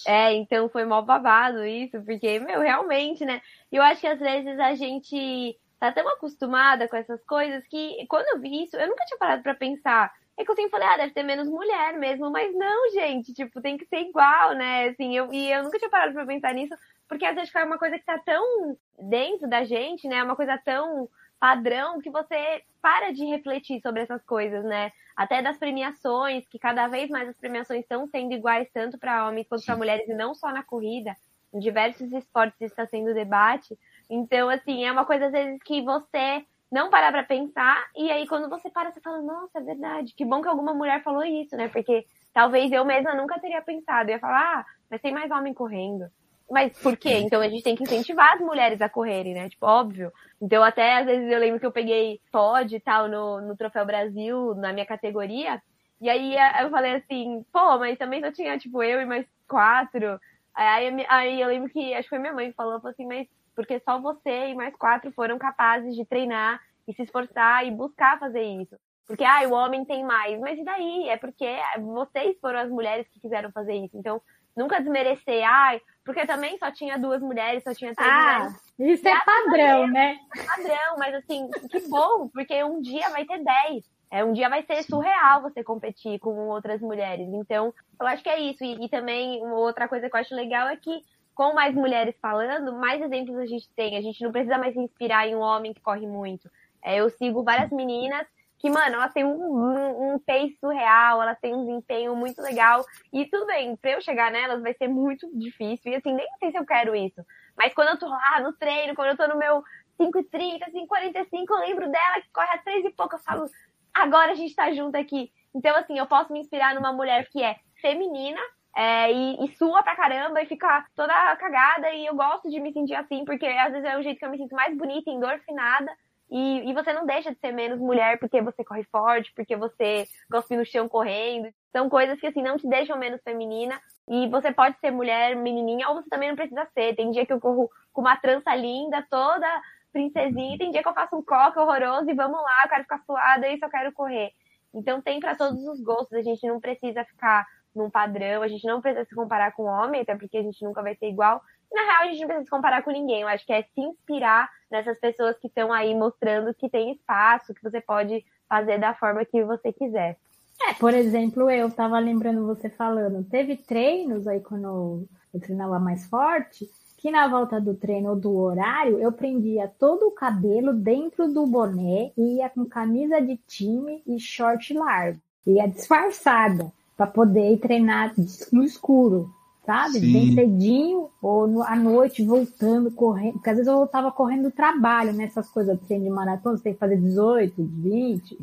É, então foi mó babado isso, porque, meu, realmente, né? Eu acho que às vezes a gente tá tão acostumada com essas coisas que quando eu vi isso, eu nunca tinha parado pra pensar. É que eu sempre falei, ah, deve ter menos mulher mesmo, mas não, gente, tipo, tem que ser igual, né? Assim, eu, e eu nunca tinha parado pra pensar nisso, porque às vezes é uma coisa que tá tão dentro da gente, né? Uma coisa tão padrão que você para de refletir sobre essas coisas, né? Até das premiações, que cada vez mais as premiações estão sendo iguais tanto para homens quanto para mulheres e não só na corrida. Em diversos esportes está sendo debate. Então, assim, é uma coisa às vezes que você não para pra pensar e aí quando você para, você fala, nossa, é verdade. Que bom que alguma mulher falou isso, né? Porque talvez eu mesma nunca teria pensado. Eu ia falar, ah, mas tem mais homem correndo. Mas por quê? Então a gente tem que incentivar as mulheres a correrem, né? Tipo, óbvio. Então até às vezes eu lembro que eu peguei pod e tal no, no Troféu Brasil, na minha categoria. E aí eu falei assim, pô, mas também só tinha, tipo, eu e mais quatro. Aí, aí eu lembro que, acho que foi minha mãe que falou, falou assim, mas porque só você e mais quatro foram capazes de treinar e se esforçar e buscar fazer isso. Porque, ah, o homem tem mais. Mas e daí? É porque vocês foram as mulheres que quiseram fazer isso. Então, nunca desmerecer, ai, porque também só tinha duas mulheres, só tinha três ah, mulheres. Isso é padrão, né? É padrão, mas assim, que bom, porque um dia vai ter dez. É, um dia vai ser surreal você competir com outras mulheres. Então, eu acho que é isso. E, e também, uma outra coisa que eu acho legal é que, com mais mulheres falando, mais exemplos a gente tem. A gente não precisa mais se inspirar em um homem que corre muito. É, eu sigo várias meninas que, mano, elas têm um, um, um pace surreal, elas têm um desempenho muito legal. E tudo bem, pra eu chegar nelas vai ser muito difícil. E assim, nem sei se eu quero isso. Mas quando eu tô lá no treino, quando eu tô no meu 5,30, 5,45, eu lembro dela que corre às 3 e pouco, eu falo, agora a gente tá junto aqui. Então, assim, eu posso me inspirar numa mulher que é feminina, é, e, e, sua pra caramba e fica toda cagada. E eu gosto de me sentir assim, porque às vezes é o jeito que eu me sinto mais bonita, endorfinada. E, e você não deixa de ser menos mulher porque você corre forte, porque você cospe no chão correndo. São coisas que, assim, não te deixam menos feminina. E você pode ser mulher, menininha, ou você também não precisa ser. Tem dia que eu corro com uma trança linda, toda princesinha, tem dia que eu faço um coque horroroso e vamos lá, eu quero ficar suada, e eu quero correr. Então tem para todos os gostos, a gente não precisa ficar num padrão, a gente não precisa se comparar com homem, até porque a gente nunca vai ser igual. Na real, a gente não precisa se comparar com ninguém. Eu acho que é se inspirar nessas pessoas que estão aí mostrando que tem espaço, que você pode fazer da forma que você quiser. É, por exemplo, eu tava lembrando você falando, teve treinos aí quando eu treinava mais forte, que na volta do treino ou do horário eu prendia todo o cabelo dentro do boné e ia com camisa de time e short largo. Ia disfarçada para poder ir treinar no escuro, sabe? Sim. Bem cedinho ou no, à noite voltando, correndo. Porque às vezes eu voltava correndo do trabalho, né? coisas de treino de maratona, você tem que fazer 18, 20,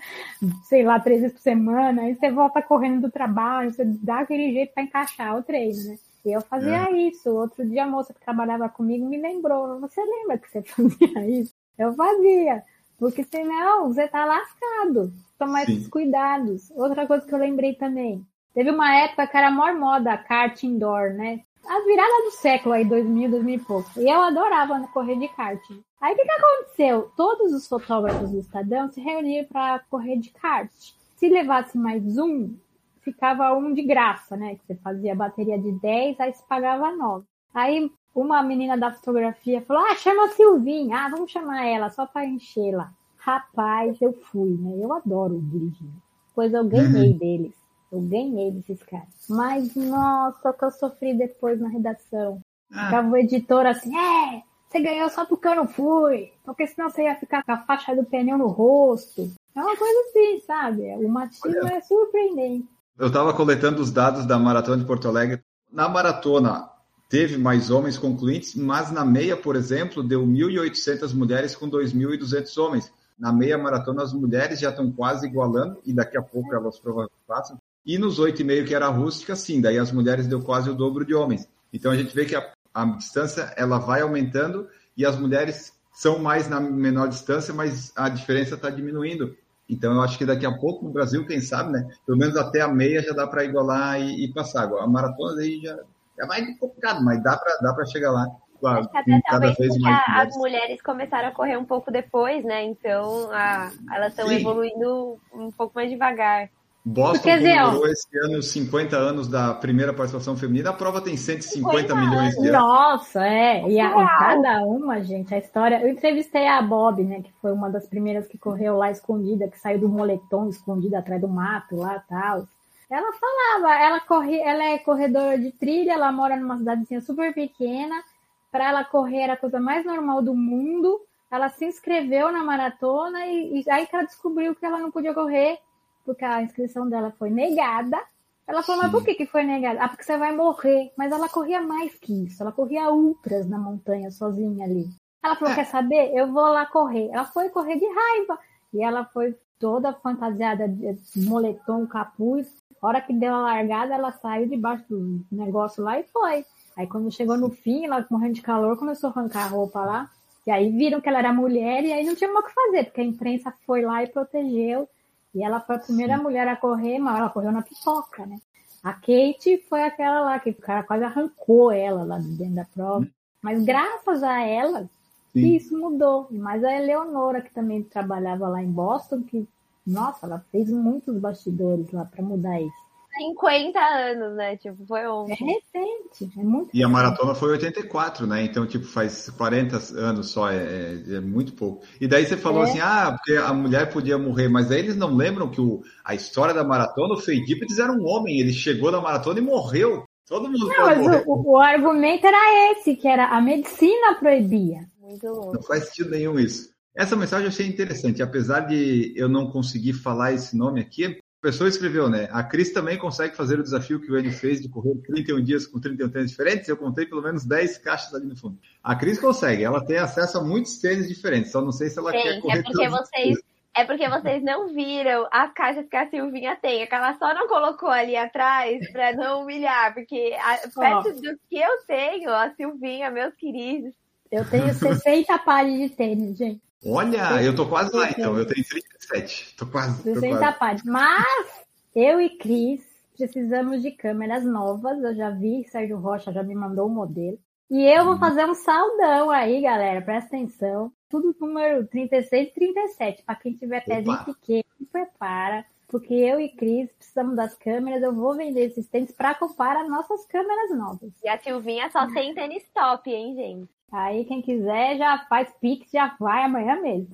sei lá, três vezes por semana. Aí você volta correndo do trabalho, você dá aquele jeito para encaixar o treino, né? E eu fazia é. isso. Outro dia a moça que trabalhava comigo me lembrou. Você lembra que você fazia isso? Eu fazia. Porque senão você tá lascado. Tomar esses cuidados. Outra coisa que eu lembrei também. Teve uma época que era a maior moda kart indoor, né? A virada do século aí, 2000, 2000 e pouco. E eu adorava correr de kart. Aí o que, que aconteceu? Todos os fotógrafos do Estadão se reuniram para correr de kart. Se levasse mais um, ficava um de graça, né? Que você fazia bateria de 10, aí você pagava 9. Aí uma menina da fotografia falou: Ah, chama a Silvinha, ah, vamos chamar ela só para encher lá. Rapaz, eu fui, né? Eu adoro dirigir. Pois eu ganhei uhum. deles. Eu ganhei desses caras. Mas, nossa, que eu sofri depois na redação. Ah. Ficava o editor assim, é, você ganhou só porque eu não fui. Porque senão você ia ficar com a faixa do pneu no rosto. É uma coisa assim, sabe? O machismo é surpreendente. Eu estava coletando os dados da Maratona de Porto Alegre. Na maratona, teve mais homens concluintes, mas na meia, por exemplo, deu 1.800 mulheres com 2.200 homens. Na meia maratona, as mulheres já estão quase igualando, e daqui a pouco elas provavelmente passam. E nos 8,5, que era rústica, sim, daí as mulheres deu quase o dobro de homens. Então a gente vê que a, a distância ela vai aumentando e as mulheres são mais na menor distância, mas a diferença está diminuindo. Então eu acho que daqui a pouco no Brasil, quem sabe, né? Pelo menos até a meia já dá para igualar e, e, passar. Agora, a maratona aí já, já vai complicado, mas dá para dá chegar lá. Claro, até cada vez mais as mulheres começaram a correr um pouco depois, né? Então a, elas estão evoluindo um pouco mais devagar. Boston comemorou esse ano 50 anos da primeira participação feminina. A prova tem 150 milhões de anos. Nossa, é. E, a, e, cada uma, gente, a história. Eu entrevistei a Bob, né, que foi uma das primeiras que correu lá escondida, que saiu do moletom escondida atrás do mato lá tal. Ela falava, ela corre, ela é corredora de trilha, ela mora numa cidadezinha super pequena. Para ela correr era a coisa mais normal do mundo. Ela se inscreveu na maratona e, e aí que ela descobriu que ela não podia correr porque a inscrição dela foi negada. Ela falou, Sim. mas por que, que foi negada? Ah, porque você vai morrer. Mas ela corria mais que isso. Ela corria ultras na montanha sozinha ali. Ela falou, é. quer saber? Eu vou lá correr. Ela foi correr de raiva. E ela foi toda fantasiada de moletom, capuz. A hora que deu a largada, ela saiu debaixo do negócio lá e foi. Aí quando chegou no fim, ela morrendo de calor, começou a arrancar a roupa lá. E aí viram que ela era mulher e aí não tinha mais o que fazer, porque a imprensa foi lá e protegeu. E ela foi a primeira Sim. mulher a correr, mas ela correu na pipoca, né? A Kate foi aquela lá que o cara quase arrancou ela lá dentro da prova. Mas graças a ela, Sim. isso mudou. Mas a Eleonora, que também trabalhava lá em Boston, que, nossa, ela fez muitos bastidores lá para mudar isso. 50 anos, né? Tipo, foi ontem. É recente, é muito E a maratona foi 84, né? Então, tipo, faz 40 anos só, é, é, é muito pouco. E daí você falou é. assim, ah, porque a mulher podia morrer, mas aí eles não lembram que o, a história da maratona, o Feidipes era um homem, ele chegou na maratona e morreu. Todo mundo Não, mas o, o, argumento era esse, que era a medicina proibia. Muito louco. Não faz sentido nenhum isso. Essa mensagem eu achei interessante, apesar de eu não conseguir falar esse nome aqui, pessoa escreveu, né? A Cris também consegue fazer o desafio que o Enio fez de correr 31 dias com 31 tênis diferentes. Eu contei pelo menos 10 caixas ali no fundo. A Cris consegue, ela tem acesso a muitos tênis diferentes, só não sei se ela Gente, quer correr. É porque vocês. É porque vocês não viram as caixas que a Silvinha tem. É que ela só não colocou ali atrás para não humilhar. Porque a, perto do que eu tenho, a Silvinha, meus queridos. Eu tenho 60 pares de tênis, gente. Olha, eu tô quase lá então, eu tenho 37. Tô quase. 60 quase. páginas. Mas eu e Cris precisamos de câmeras novas. Eu já vi, Sérgio Rocha já me mandou o um modelo. E eu vou fazer um saldão aí, galera. Presta atenção. Tudo número 36 e 37. Para quem tiver pezinho pequeno, prepara. Porque eu e Cris precisamos das câmeras. Eu vou vender esses tênis para comparar nossas câmeras novas. E a Silvinha só tem tênis top, hein, gente? Aí quem quiser já faz pix, já vai amanhã mesmo.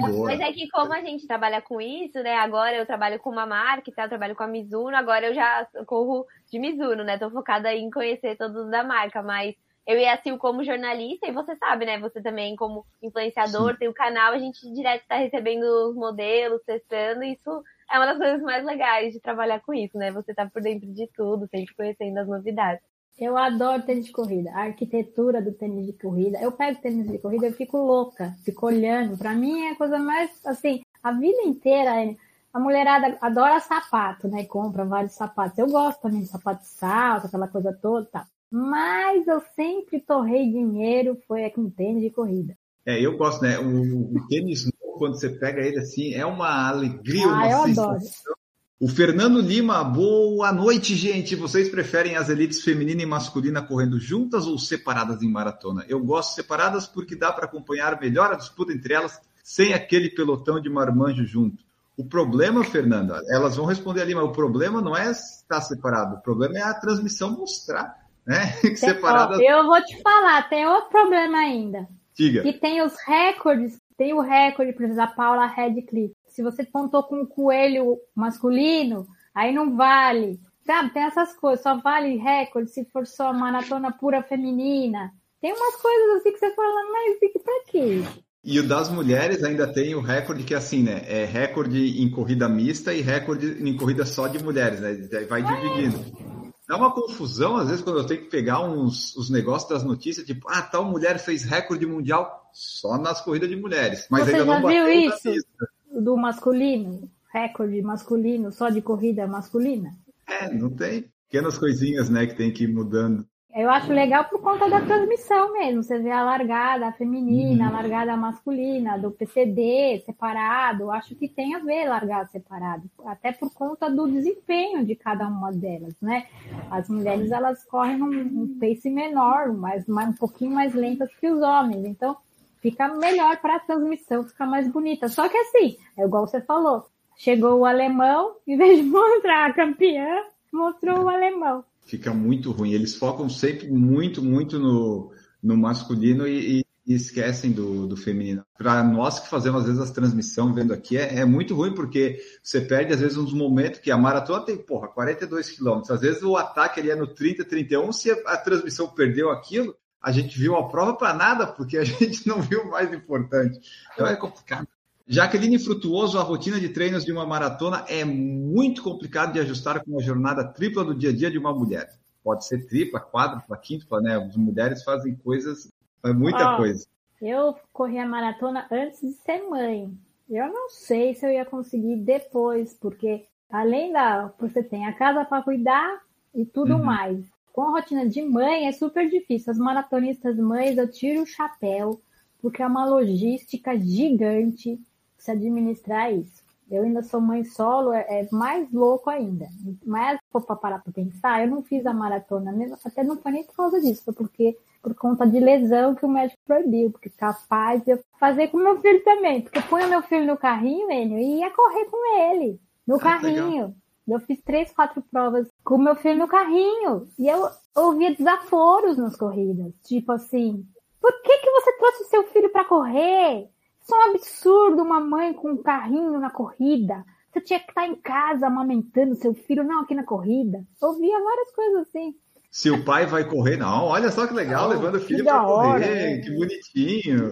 Boa. Mas é que como a gente trabalha com isso, né? Agora eu trabalho com uma marca, tá? eu trabalho com a Mizuno, agora eu já corro de Mizuno, né? Tô focada em conhecer todos da marca, mas eu e a Sil como jornalista, e você sabe, né? Você também como influenciador, Sim. tem o canal, a gente direto tá recebendo os modelos, testando, isso é uma das coisas mais legais de trabalhar com isso, né? Você tá por dentro de tudo, sempre conhecendo as novidades. Eu adoro tênis de corrida, a arquitetura do tênis de corrida. Eu pego tênis de corrida, eu fico louca, fico olhando. Para mim é a coisa mais assim, a vida inteira a mulherada adora sapato, né? Compra vários sapatos. Eu gosto também de sapato de salto, aquela coisa toda, tá. Mas eu sempre torrei dinheiro foi com tênis de corrida. É, eu gosto, né? O, o tênis, quando você pega ele assim, é uma alegria, ah, uma eu sensação. Adoro. O Fernando Lima, boa noite, gente. Vocês preferem as elites feminina e masculina correndo juntas ou separadas em maratona? Eu gosto separadas porque dá para acompanhar melhor a disputa entre elas sem aquele pelotão de marmanjo junto. O problema, Fernanda, elas vão responder ali, mas o problema não é estar separado, o problema é a transmissão mostrar, né? Separadas. Eu vou te falar, tem outro problema ainda. Diga. Que tem os recordes, tem o recorde, por exemplo, da Paula Redcliffe se você pontou com um coelho masculino, aí não vale. Sabe, tem essas coisas, só vale recorde se for só maratona pura feminina. Tem umas coisas assim que você fala, mas e pra quê? E o das mulheres ainda tem o recorde que é assim, né? É recorde em corrida mista e recorde em corrida só de mulheres, né? Vai dividindo. Dá uma confusão, às vezes, quando eu tenho que pegar uns os negócios das notícias, tipo, ah, tal mulher fez recorde mundial só nas corridas de mulheres. Mas Você ainda já não viu isso? Do masculino, recorde masculino, só de corrida masculina? É, não tem. Pequenas coisinhas, né, que tem que ir mudando. Eu acho legal por conta da transmissão mesmo. Você vê a largada feminina, uhum. a largada masculina, do PCD separado. Acho que tem a ver largado separado. Até por conta do desempenho de cada uma delas, né? As mulheres, elas correm num, pace menor, mas um pouquinho mais lentas que os homens. Então, fica melhor para a transmissão, fica mais bonita. Só que assim, é igual você falou, chegou o alemão, em vez de mostrar a campeã, mostrou o alemão. Fica muito ruim. Eles focam sempre muito, muito no, no masculino e, e, esquecem do, do feminino. Para nós que fazemos às vezes as transmissões vendo aqui, é, é, muito ruim porque você perde às vezes uns momentos que a maratona tem, porra, 42 quilômetros. Às vezes o ataque ali é no 30, 31. Se a, a transmissão perdeu aquilo, a gente viu a prova para nada, porque a gente não viu o mais importante. Então é complicado. Jaqueline Frutuoso, a rotina de treinos de uma maratona é muito complicado de ajustar com a jornada tripla do dia a dia de uma mulher. Pode ser tripla, quádrupla, quíntupla, né? As mulheres fazem coisas, muita coisa. Eu corri a maratona antes de ser mãe. Eu não sei se eu ia conseguir depois, porque além da você tem a casa para cuidar e tudo uhum. mais com a rotina de mãe é super difícil. As maratonistas mães, eu tiro o chapéu, porque é uma logística gigante se administrar isso. Eu ainda sou mãe solo, é, é mais louco ainda. Mas, se for para parar para pensar, eu não fiz a maratona, até não foi nem por causa disso, foi porque por conta de lesão que o médico proibiu, porque capaz de eu fazer com meu filho também, porque põe o meu filho no carrinho, ele, e ia correr com ele, no ah, carrinho. Legal. Eu fiz três, quatro provas com meu filho no carrinho. E eu ouvia desaforos nas corridas. Tipo assim, por que, que você trouxe seu filho para correr? Isso é um absurdo, uma mãe com um carrinho na corrida. Você tinha que estar em casa amamentando seu filho, não aqui na corrida. Eu ouvia várias coisas assim. Se o pai vai correr, não, olha só que legal, oh, levando o filho para correr, né? que bonitinho.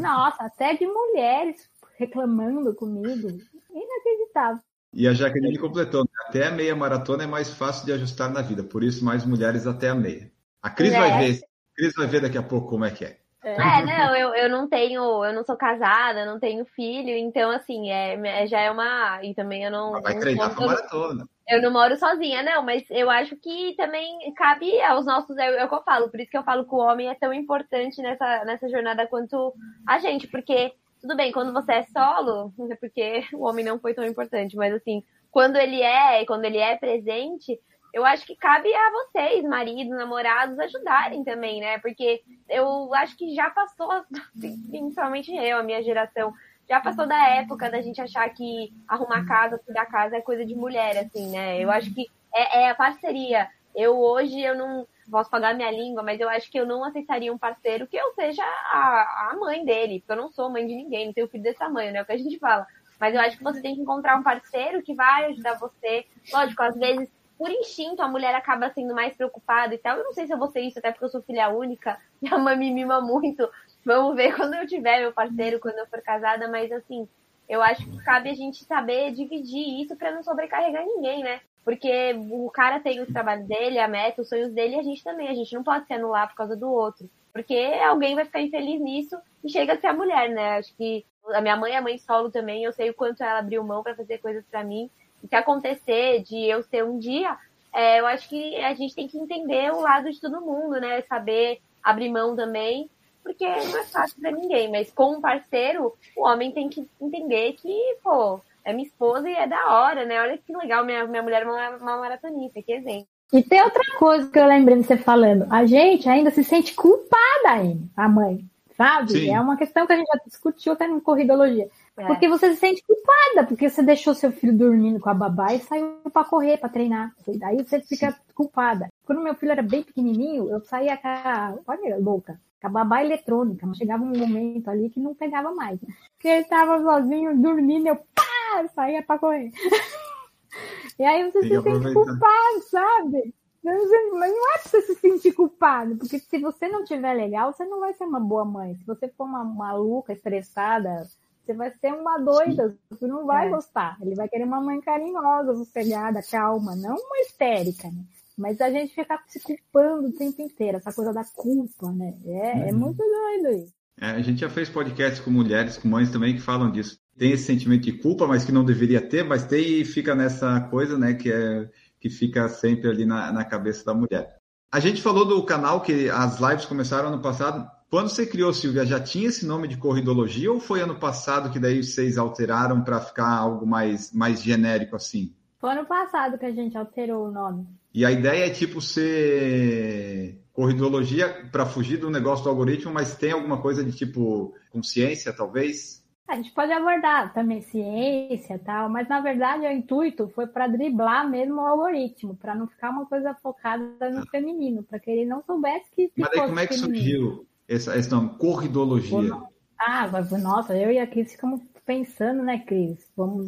Nossa, até de mulheres reclamando comigo. Inacreditável. E a Jaqueline completou, né? até a meia maratona é mais fácil de ajustar na vida, por isso mais mulheres até a meia. A Cris é. vai ver, a Cris vai ver daqui a pouco como é que é. É, não, eu, eu não tenho, eu não sou casada, não tenho filho, então assim, é, é já é uma. E também eu não. vai não, treinar pra maratona. Eu não moro sozinha, não, mas eu acho que também cabe aos nossos. É, é o que eu falo, por isso que eu falo que o homem é tão importante nessa, nessa jornada quanto a gente, porque tudo bem, quando você é solo, é porque o homem não foi tão importante, mas assim, quando ele é, quando ele é presente, eu acho que cabe a vocês, maridos, namorados, ajudarem também, né? Porque eu acho que já passou, principalmente eu, a minha geração, já passou da época da gente achar que arrumar casa, cuidar casa é coisa de mulher, assim, né? Eu acho que é, é a parceria. Eu hoje, eu não posso pagar minha língua, mas eu acho que eu não aceitaria um parceiro que eu seja a, a mãe dele, porque eu não sou mãe de ninguém, não tenho filho desse tamanho, né? É o que a gente fala. Mas eu acho que você tem que encontrar um parceiro que vai ajudar você. Lógico, às vezes por instinto, a mulher acaba sendo mais preocupada e tal. Eu não sei se eu vou ser isso, até porque eu sou filha única. Minha mãe me mima muito. Vamos ver quando eu tiver meu parceiro, quando eu for casada. Mas, assim, eu acho que cabe a gente saber dividir isso para não sobrecarregar ninguém, né? Porque o cara tem o trabalho dele, a meta, os sonhos dele e a gente também. A gente não pode se anular por causa do outro. Porque alguém vai ficar infeliz nisso e chega a ser a mulher, né? Acho que a minha mãe é mãe solo também. Eu sei o quanto ela abriu mão para fazer coisas para mim se acontecer de eu ser um dia, é, eu acho que a gente tem que entender o lado de todo mundo, né? Saber abrir mão também, porque não é fácil para ninguém. Mas com um parceiro, o homem tem que entender que, pô, é minha esposa e é da hora, né? Olha que legal, minha, minha mulher é uma, uma maratonista, que exemplo. E tem outra coisa que eu lembrei de você falando. A gente ainda se sente culpada ainda, a mãe, sabe? Sim. É uma questão que a gente já discutiu até no Corridologia. É. Porque você se sente culpada, porque você deixou seu filho dormindo com a babá e saiu para correr, para treinar. Daí você fica culpada. Quando meu filho era bem pequenininho, eu saía com a, olha, louca, com a babá eletrônica, mas chegava um momento ali que não pegava mais. Porque ele tava sozinho, dormindo, eu pá, saía para correr. e aí você Tem se sente culpado, sabe? Mas não é pra você se sentir culpado, porque se você não tiver legal, você não vai ser uma boa mãe. Se você for uma maluca, estressada, você vai ser uma doida, você não vai É. gostar. Ele vai querer uma mãe carinhosa, sossegada, calma, não uma histérica, né? Mas a gente fica se culpando o tempo inteiro, essa coisa da culpa, né? É, é Uhum. muito doido isso. É, a gente já fez podcast com mulheres, com mães também que falam disso. Tem esse sentimento de culpa, mas que não deveria ter, mas tem e fica nessa coisa, né, que é que fica sempre ali na, na cabeça da mulher. A gente falou do canal que as lives começaram ano passado. Quando você criou, Silvia, já tinha esse nome de corridologia ou foi ano passado que daí vocês alteraram para ficar algo mais, mais genérico assim? Foi ano passado que a gente alterou o nome. E a ideia é tipo ser corridologia para fugir do negócio do algoritmo, mas tem alguma coisa de tipo consciência, talvez? A gente pode abordar também ciência e tal, mas na verdade o intuito foi para driblar mesmo o algoritmo, para não ficar uma coisa focada no feminino, para que ele não soubesse que. Mas daí fosse como é que feminino. surgiu esse, esse nome? Corridologia. Ah, mas, nossa, eu e a Cris ficamos pensando, né, Cris? Vamos,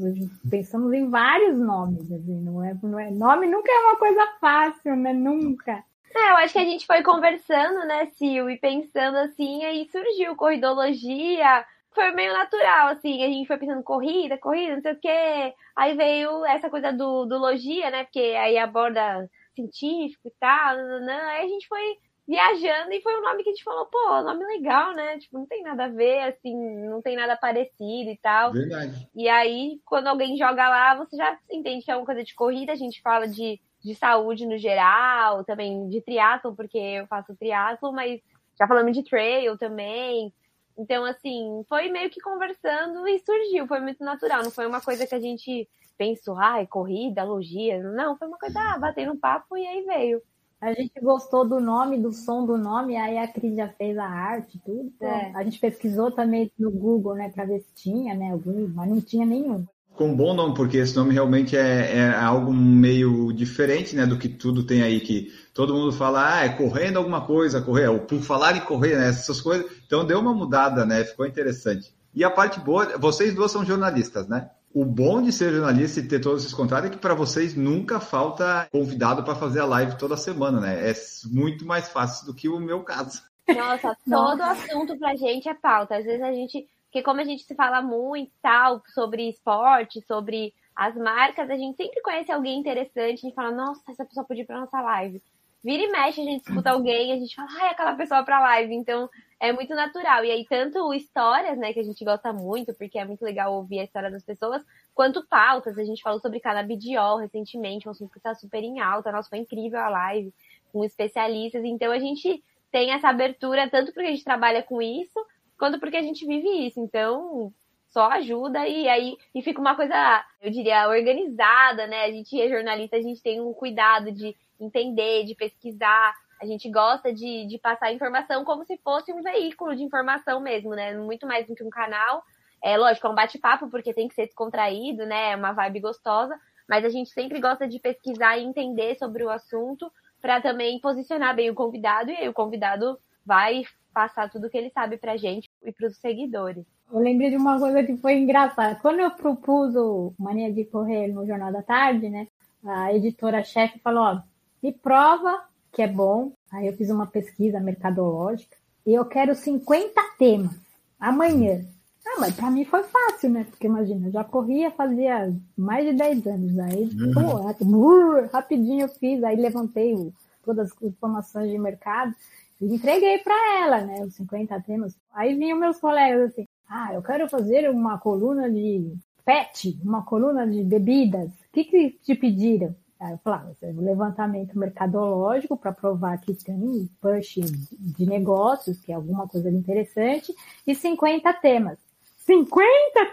pensamos em vários nomes, assim, não é, não é, nome nunca é uma coisa fácil, né? Nunca. É, eu acho que a gente foi conversando, né, Sil, e pensando assim, aí surgiu corridologia, foi meio natural, assim, a gente foi pensando corrida, corrida, não sei o quê. Aí veio essa coisa do, do logia, né, porque aí aborda científico e tal, nananã. aí a gente foi viajando e foi um nome que a gente falou, pô, nome legal, né, tipo, não tem nada a ver, assim, não tem nada parecido e tal. Verdade. E aí, quando alguém joga lá, você já entende que é uma coisa de corrida, a gente fala de, de saúde no geral, também de triatlo, porque eu faço triatlo, mas já falamos de trail também. Então, assim, foi meio que conversando e surgiu, foi muito natural, não foi uma coisa que a gente pensou, ai, corrida, logia, não, foi uma coisa, ah, batendo um papo e aí veio. A gente gostou do nome, do som do nome, aí a Cris já fez a arte, tudo. É. A gente pesquisou também no Google, né, para ver se tinha, né, algum, mas não tinha nenhum. Com um bom nome, porque esse nome realmente é, é algo meio diferente, né, do que tudo tem aí, que todo mundo fala, ah, é correndo alguma coisa, correr, ou por falar em correr, né, essas coisas. Então deu uma mudada, né, ficou interessante. E a parte boa, vocês duas são jornalistas, né? O bom de ser jornalista e ter todos esses contatos é que para vocês nunca falta convidado para fazer a live toda semana, né? É muito mais fácil do que o meu caso. Nossa, todo assunto pra gente é pauta. Às vezes a gente. Porque como a gente se fala muito tal sobre esporte, sobre as marcas, a gente sempre conhece alguém interessante, a gente fala, nossa, essa pessoa podia ir pra nossa live. Vira e mexe, a gente escuta alguém, a gente fala, ai, aquela pessoa pra live. Então, é muito natural. E aí, tanto histórias, né, que a gente gosta muito, porque é muito legal ouvir a história das pessoas, quanto pautas. A gente falou sobre canabidiol recentemente, um assunto que tá super em alta. Nossa, foi incrível a live com especialistas. Então, a gente tem essa abertura tanto porque a gente trabalha com isso, quanto porque a gente vive isso. Então, só ajuda e aí e fica uma coisa, eu diria, organizada, né? A gente é jornalista, a gente tem um cuidado de entender, de pesquisar. A gente gosta de, de passar informação como se fosse um veículo de informação mesmo, né? Muito mais do que um canal. É lógico, é um bate-papo, porque tem que ser descontraído, né? É uma vibe gostosa. Mas a gente sempre gosta de pesquisar e entender sobre o assunto para também posicionar bem o convidado e aí o convidado vai passar tudo que ele sabe pra gente e pros seguidores. Eu lembrei de uma coisa que foi engraçada. Quando eu propus o Mania de Correr no Jornal da Tarde, né? A editora-chefe falou, ó, me prova que é bom. Aí eu fiz uma pesquisa mercadológica e eu quero 50 temas amanhã. Ah, mas pra mim foi fácil, né? Porque imagina, eu já corria fazia mais de 10 anos. Aí, uhum. pô, rapidinho eu fiz, aí levantei o, todas as informações de mercado e entreguei para ela, né? Os 50 temas. Aí vinham meus colegas assim, ah, eu quero fazer uma coluna de pet, uma coluna de bebidas. O que, que te pediram? Aí eu falava, ah, um levantamento mercadológico para provar que tem push de negócios, que é alguma coisa interessante, e 50 temas. 50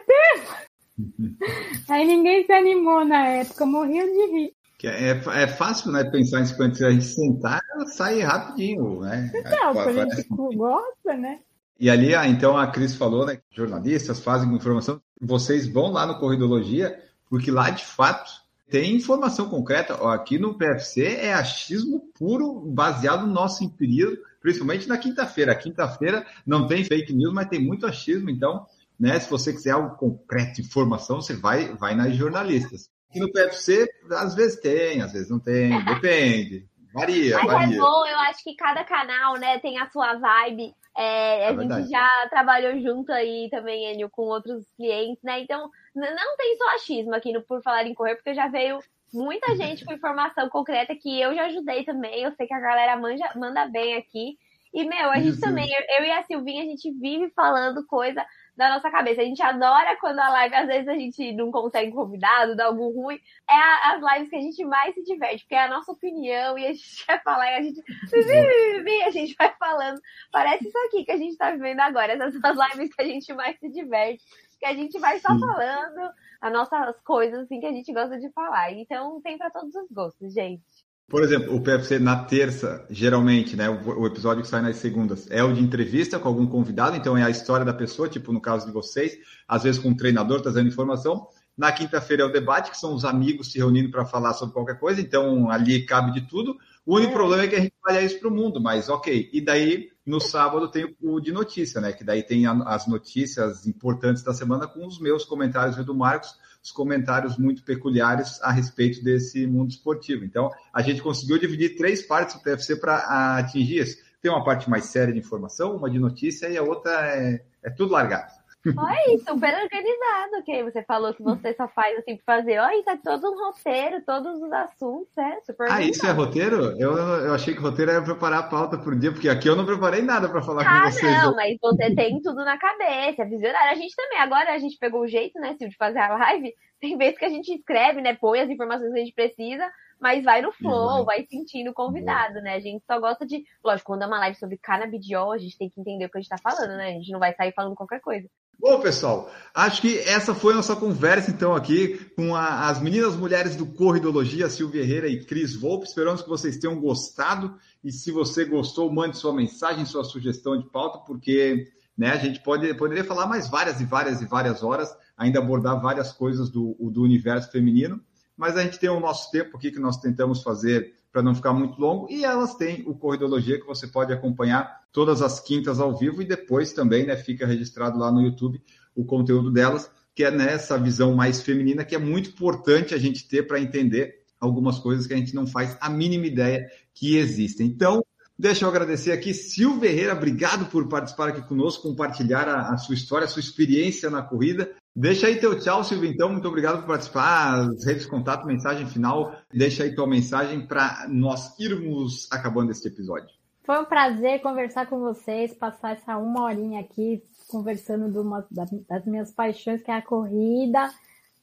temas? Aí ninguém se animou na época, morria de rir. É, é fácil, né, pensar em 50 se a gente sentar, sai rapidinho, né? A gente gosta, né? E ali, ah, então a Cris falou, né, jornalistas fazem informação, vocês vão lá no Corridologia, porque lá de fato tem informação concreta. Aqui no PFC é achismo puro, baseado no nosso empirismo, principalmente na quinta-feira. Quinta-feira não tem fake news, mas tem muito achismo. Então, né, se você quiser algo concreto, informação, você vai, vai nas jornalistas. Aqui no PFC, às vezes tem, às vezes não tem, depende. Varia, Mas é varia. é bom, eu acho que cada canal, né, tem a sua vibe. É, é a verdade. gente já trabalhou junto aí também, Enio, com outros clientes, né? Então, não tem só achismo aqui no Por Falar em Correr, porque já veio muita gente com informação concreta que eu já ajudei também. Eu sei que a galera manja, manda bem aqui. E, meu, a gente também, eu, eu, e a Silvinha, a gente vive falando coisa da nossa cabeça. A gente adora quando a live, às vezes a gente não consegue convidado, dá algum ruim. É a, as lives que a gente mais se diverte, porque é a nossa opinião e a gente quer falar e a gente. a gente vai falando. Parece isso aqui que a gente tá vivendo agora. Essas são as lives que a gente mais se diverte. Que a gente vai só falando as nossas coisas assim que a gente gosta de falar. Então tem para todos os gostos, gente. Por exemplo, o PFC na terça, geralmente, né, o, episódio que sai nas segundas é o de entrevista com algum convidado, então é a história da pessoa, tipo no caso de vocês, às vezes com um treinador trazendo informação. Na quinta-feira é o debate, que são os amigos se reunindo para falar sobre qualquer coisa, então ali cabe de tudo. O único é. problema é que a gente faz isso para o mundo, mas ok. E daí, no sábado, tem o de notícia, né? Que daí tem as notícias importantes da semana com os meus comentários e do Marcos os comentários muito peculiares a respeito desse mundo esportivo. Então, a gente conseguiu dividir três partes do PFC para atingir isso. Tem uma parte mais séria de informação, uma de notícia e a outra é, é tudo largado. Olha, super organizado, ok? Você falou que você só faz assim pra fazer. Olha, tá todo um roteiro, todos os assuntos, é super Ah, isso é roteiro? Eu, eu achei que roteiro era preparar a pauta por dia, porque aqui eu não preparei nada para falar ah, com vocês. Ah, não, mas você tem tudo na cabeça, é visionário. A gente também, agora a gente pegou o jeito, né, de fazer a live. Tem vezes que a gente escreve, né, põe as informações que a gente precisa, mas vai no flow, vai sentindo o convidado, né? A gente só gosta de. Lógico, quando é uma live sobre canabidiol, a gente tem que entender o que a gente tá falando, né? A gente não vai sair falando qualquer coisa. Bom, pessoal, acho que essa foi a nossa conversa, então, aqui com a, as meninas mulheres do Corridologia, Silvia Herrera e Cris Volpe. Esperamos que vocês tenham gostado. E se você gostou, mande sua mensagem, sua sugestão de pauta, porque né, a gente pode, poderia falar mais várias e várias e várias horas, ainda abordar várias coisas do, do universo feminino. Mas a gente tem o nosso tempo aqui que nós tentamos fazer para não ficar muito longo, e elas têm o Corridologia que você pode acompanhar todas as quintas ao vivo e depois também né, fica registrado lá no YouTube o conteúdo delas, que é nessa visão mais feminina, que é muito importante a gente ter para entender algumas coisas que a gente não faz a mínima ideia que existem. Então, Deixa eu agradecer aqui, Silvia Herrera, obrigado por participar aqui conosco, compartilhar a, a, sua história, a sua experiência na corrida. Deixa aí teu tchau, Silvia, então, muito obrigado por participar, as redes de contato, mensagem final, deixa aí tua mensagem para nós irmos acabando este episódio. Foi um prazer conversar com vocês, passar essa uma horinha aqui conversando uma, das minhas paixões, que é a corrida.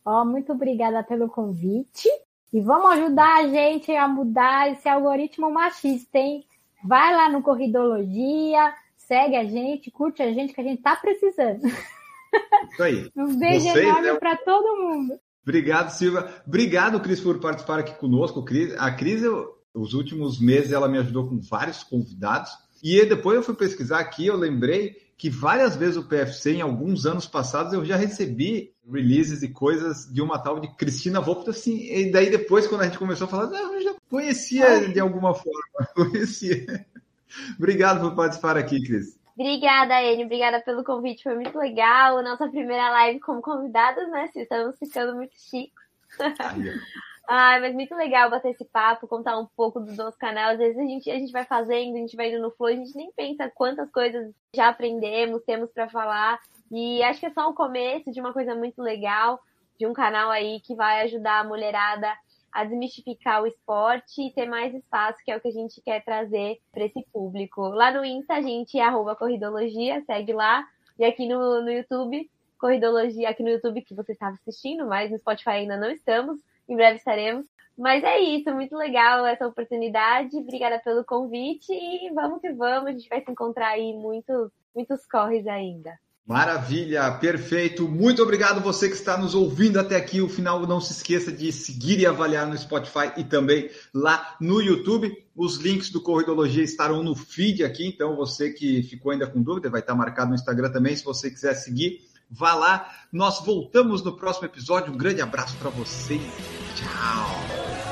Ó, muito obrigada pelo convite. E vamos ajudar a gente a mudar esse algoritmo machista, hein? Vai lá no Corridologia, segue a gente, curte a gente, que a gente tá precisando. Isso aí. Um beijo Vocês, enorme né? para todo mundo. Obrigado, Silva. Obrigado, Cris, por participar aqui conosco. A Cris, eu- os últimos meses, ela me ajudou com vários convidados. E depois eu fui pesquisar aqui, eu lembrei que várias vezes o PFC, em alguns anos passados, eu já recebi releases e coisas de uma tal de Cristina Volpe, assim, e daí depois, quando a gente começou a falar, "Não, eu já conhecia de alguma forma, conhecia. Obrigado por participar aqui, Cris. Obrigada, Anne. Obrigada pelo convite. Foi muito legal. Nossa primeira live como convidados, né? Estamos ficando muito ó. Ai, mas muito legal bater esse papo, contar um pouco do nosso canal. Às vezes a gente, a gente vai fazendo, a gente vai indo no flow, a gente nem pensa quantas coisas já aprendemos, temos pra falar. E acho que é só o começo de uma coisa muito legal, de um canal aí que vai ajudar a mulherada a desmistificar o esporte e ter mais espaço, que é o que a gente quer trazer para esse público. Lá no Insta, a gente é arroba corridologia, segue lá. E aqui no, no YouTube, corridologia, aqui no YouTube que você estava assistindo, mas no Spotify ainda não estamos. Em breve estaremos. Mas é isso, muito legal essa oportunidade. Obrigada pelo convite e vamos que vamos. A gente vai se encontrar aí muitos, muitos corres ainda. Maravilha, perfeito. Muito obrigado você que está nos ouvindo até aqui. O final, não se esqueça de seguir e avaliar no Spotify e também lá no YouTube. Os links do Corridologia estarão no feed aqui, então você que ficou ainda com dúvida, vai estar marcado no Instagram também. Se você quiser seguir, vá lá. Nós voltamos no próximo episódio. Um grande abraço para vocês. Tchau.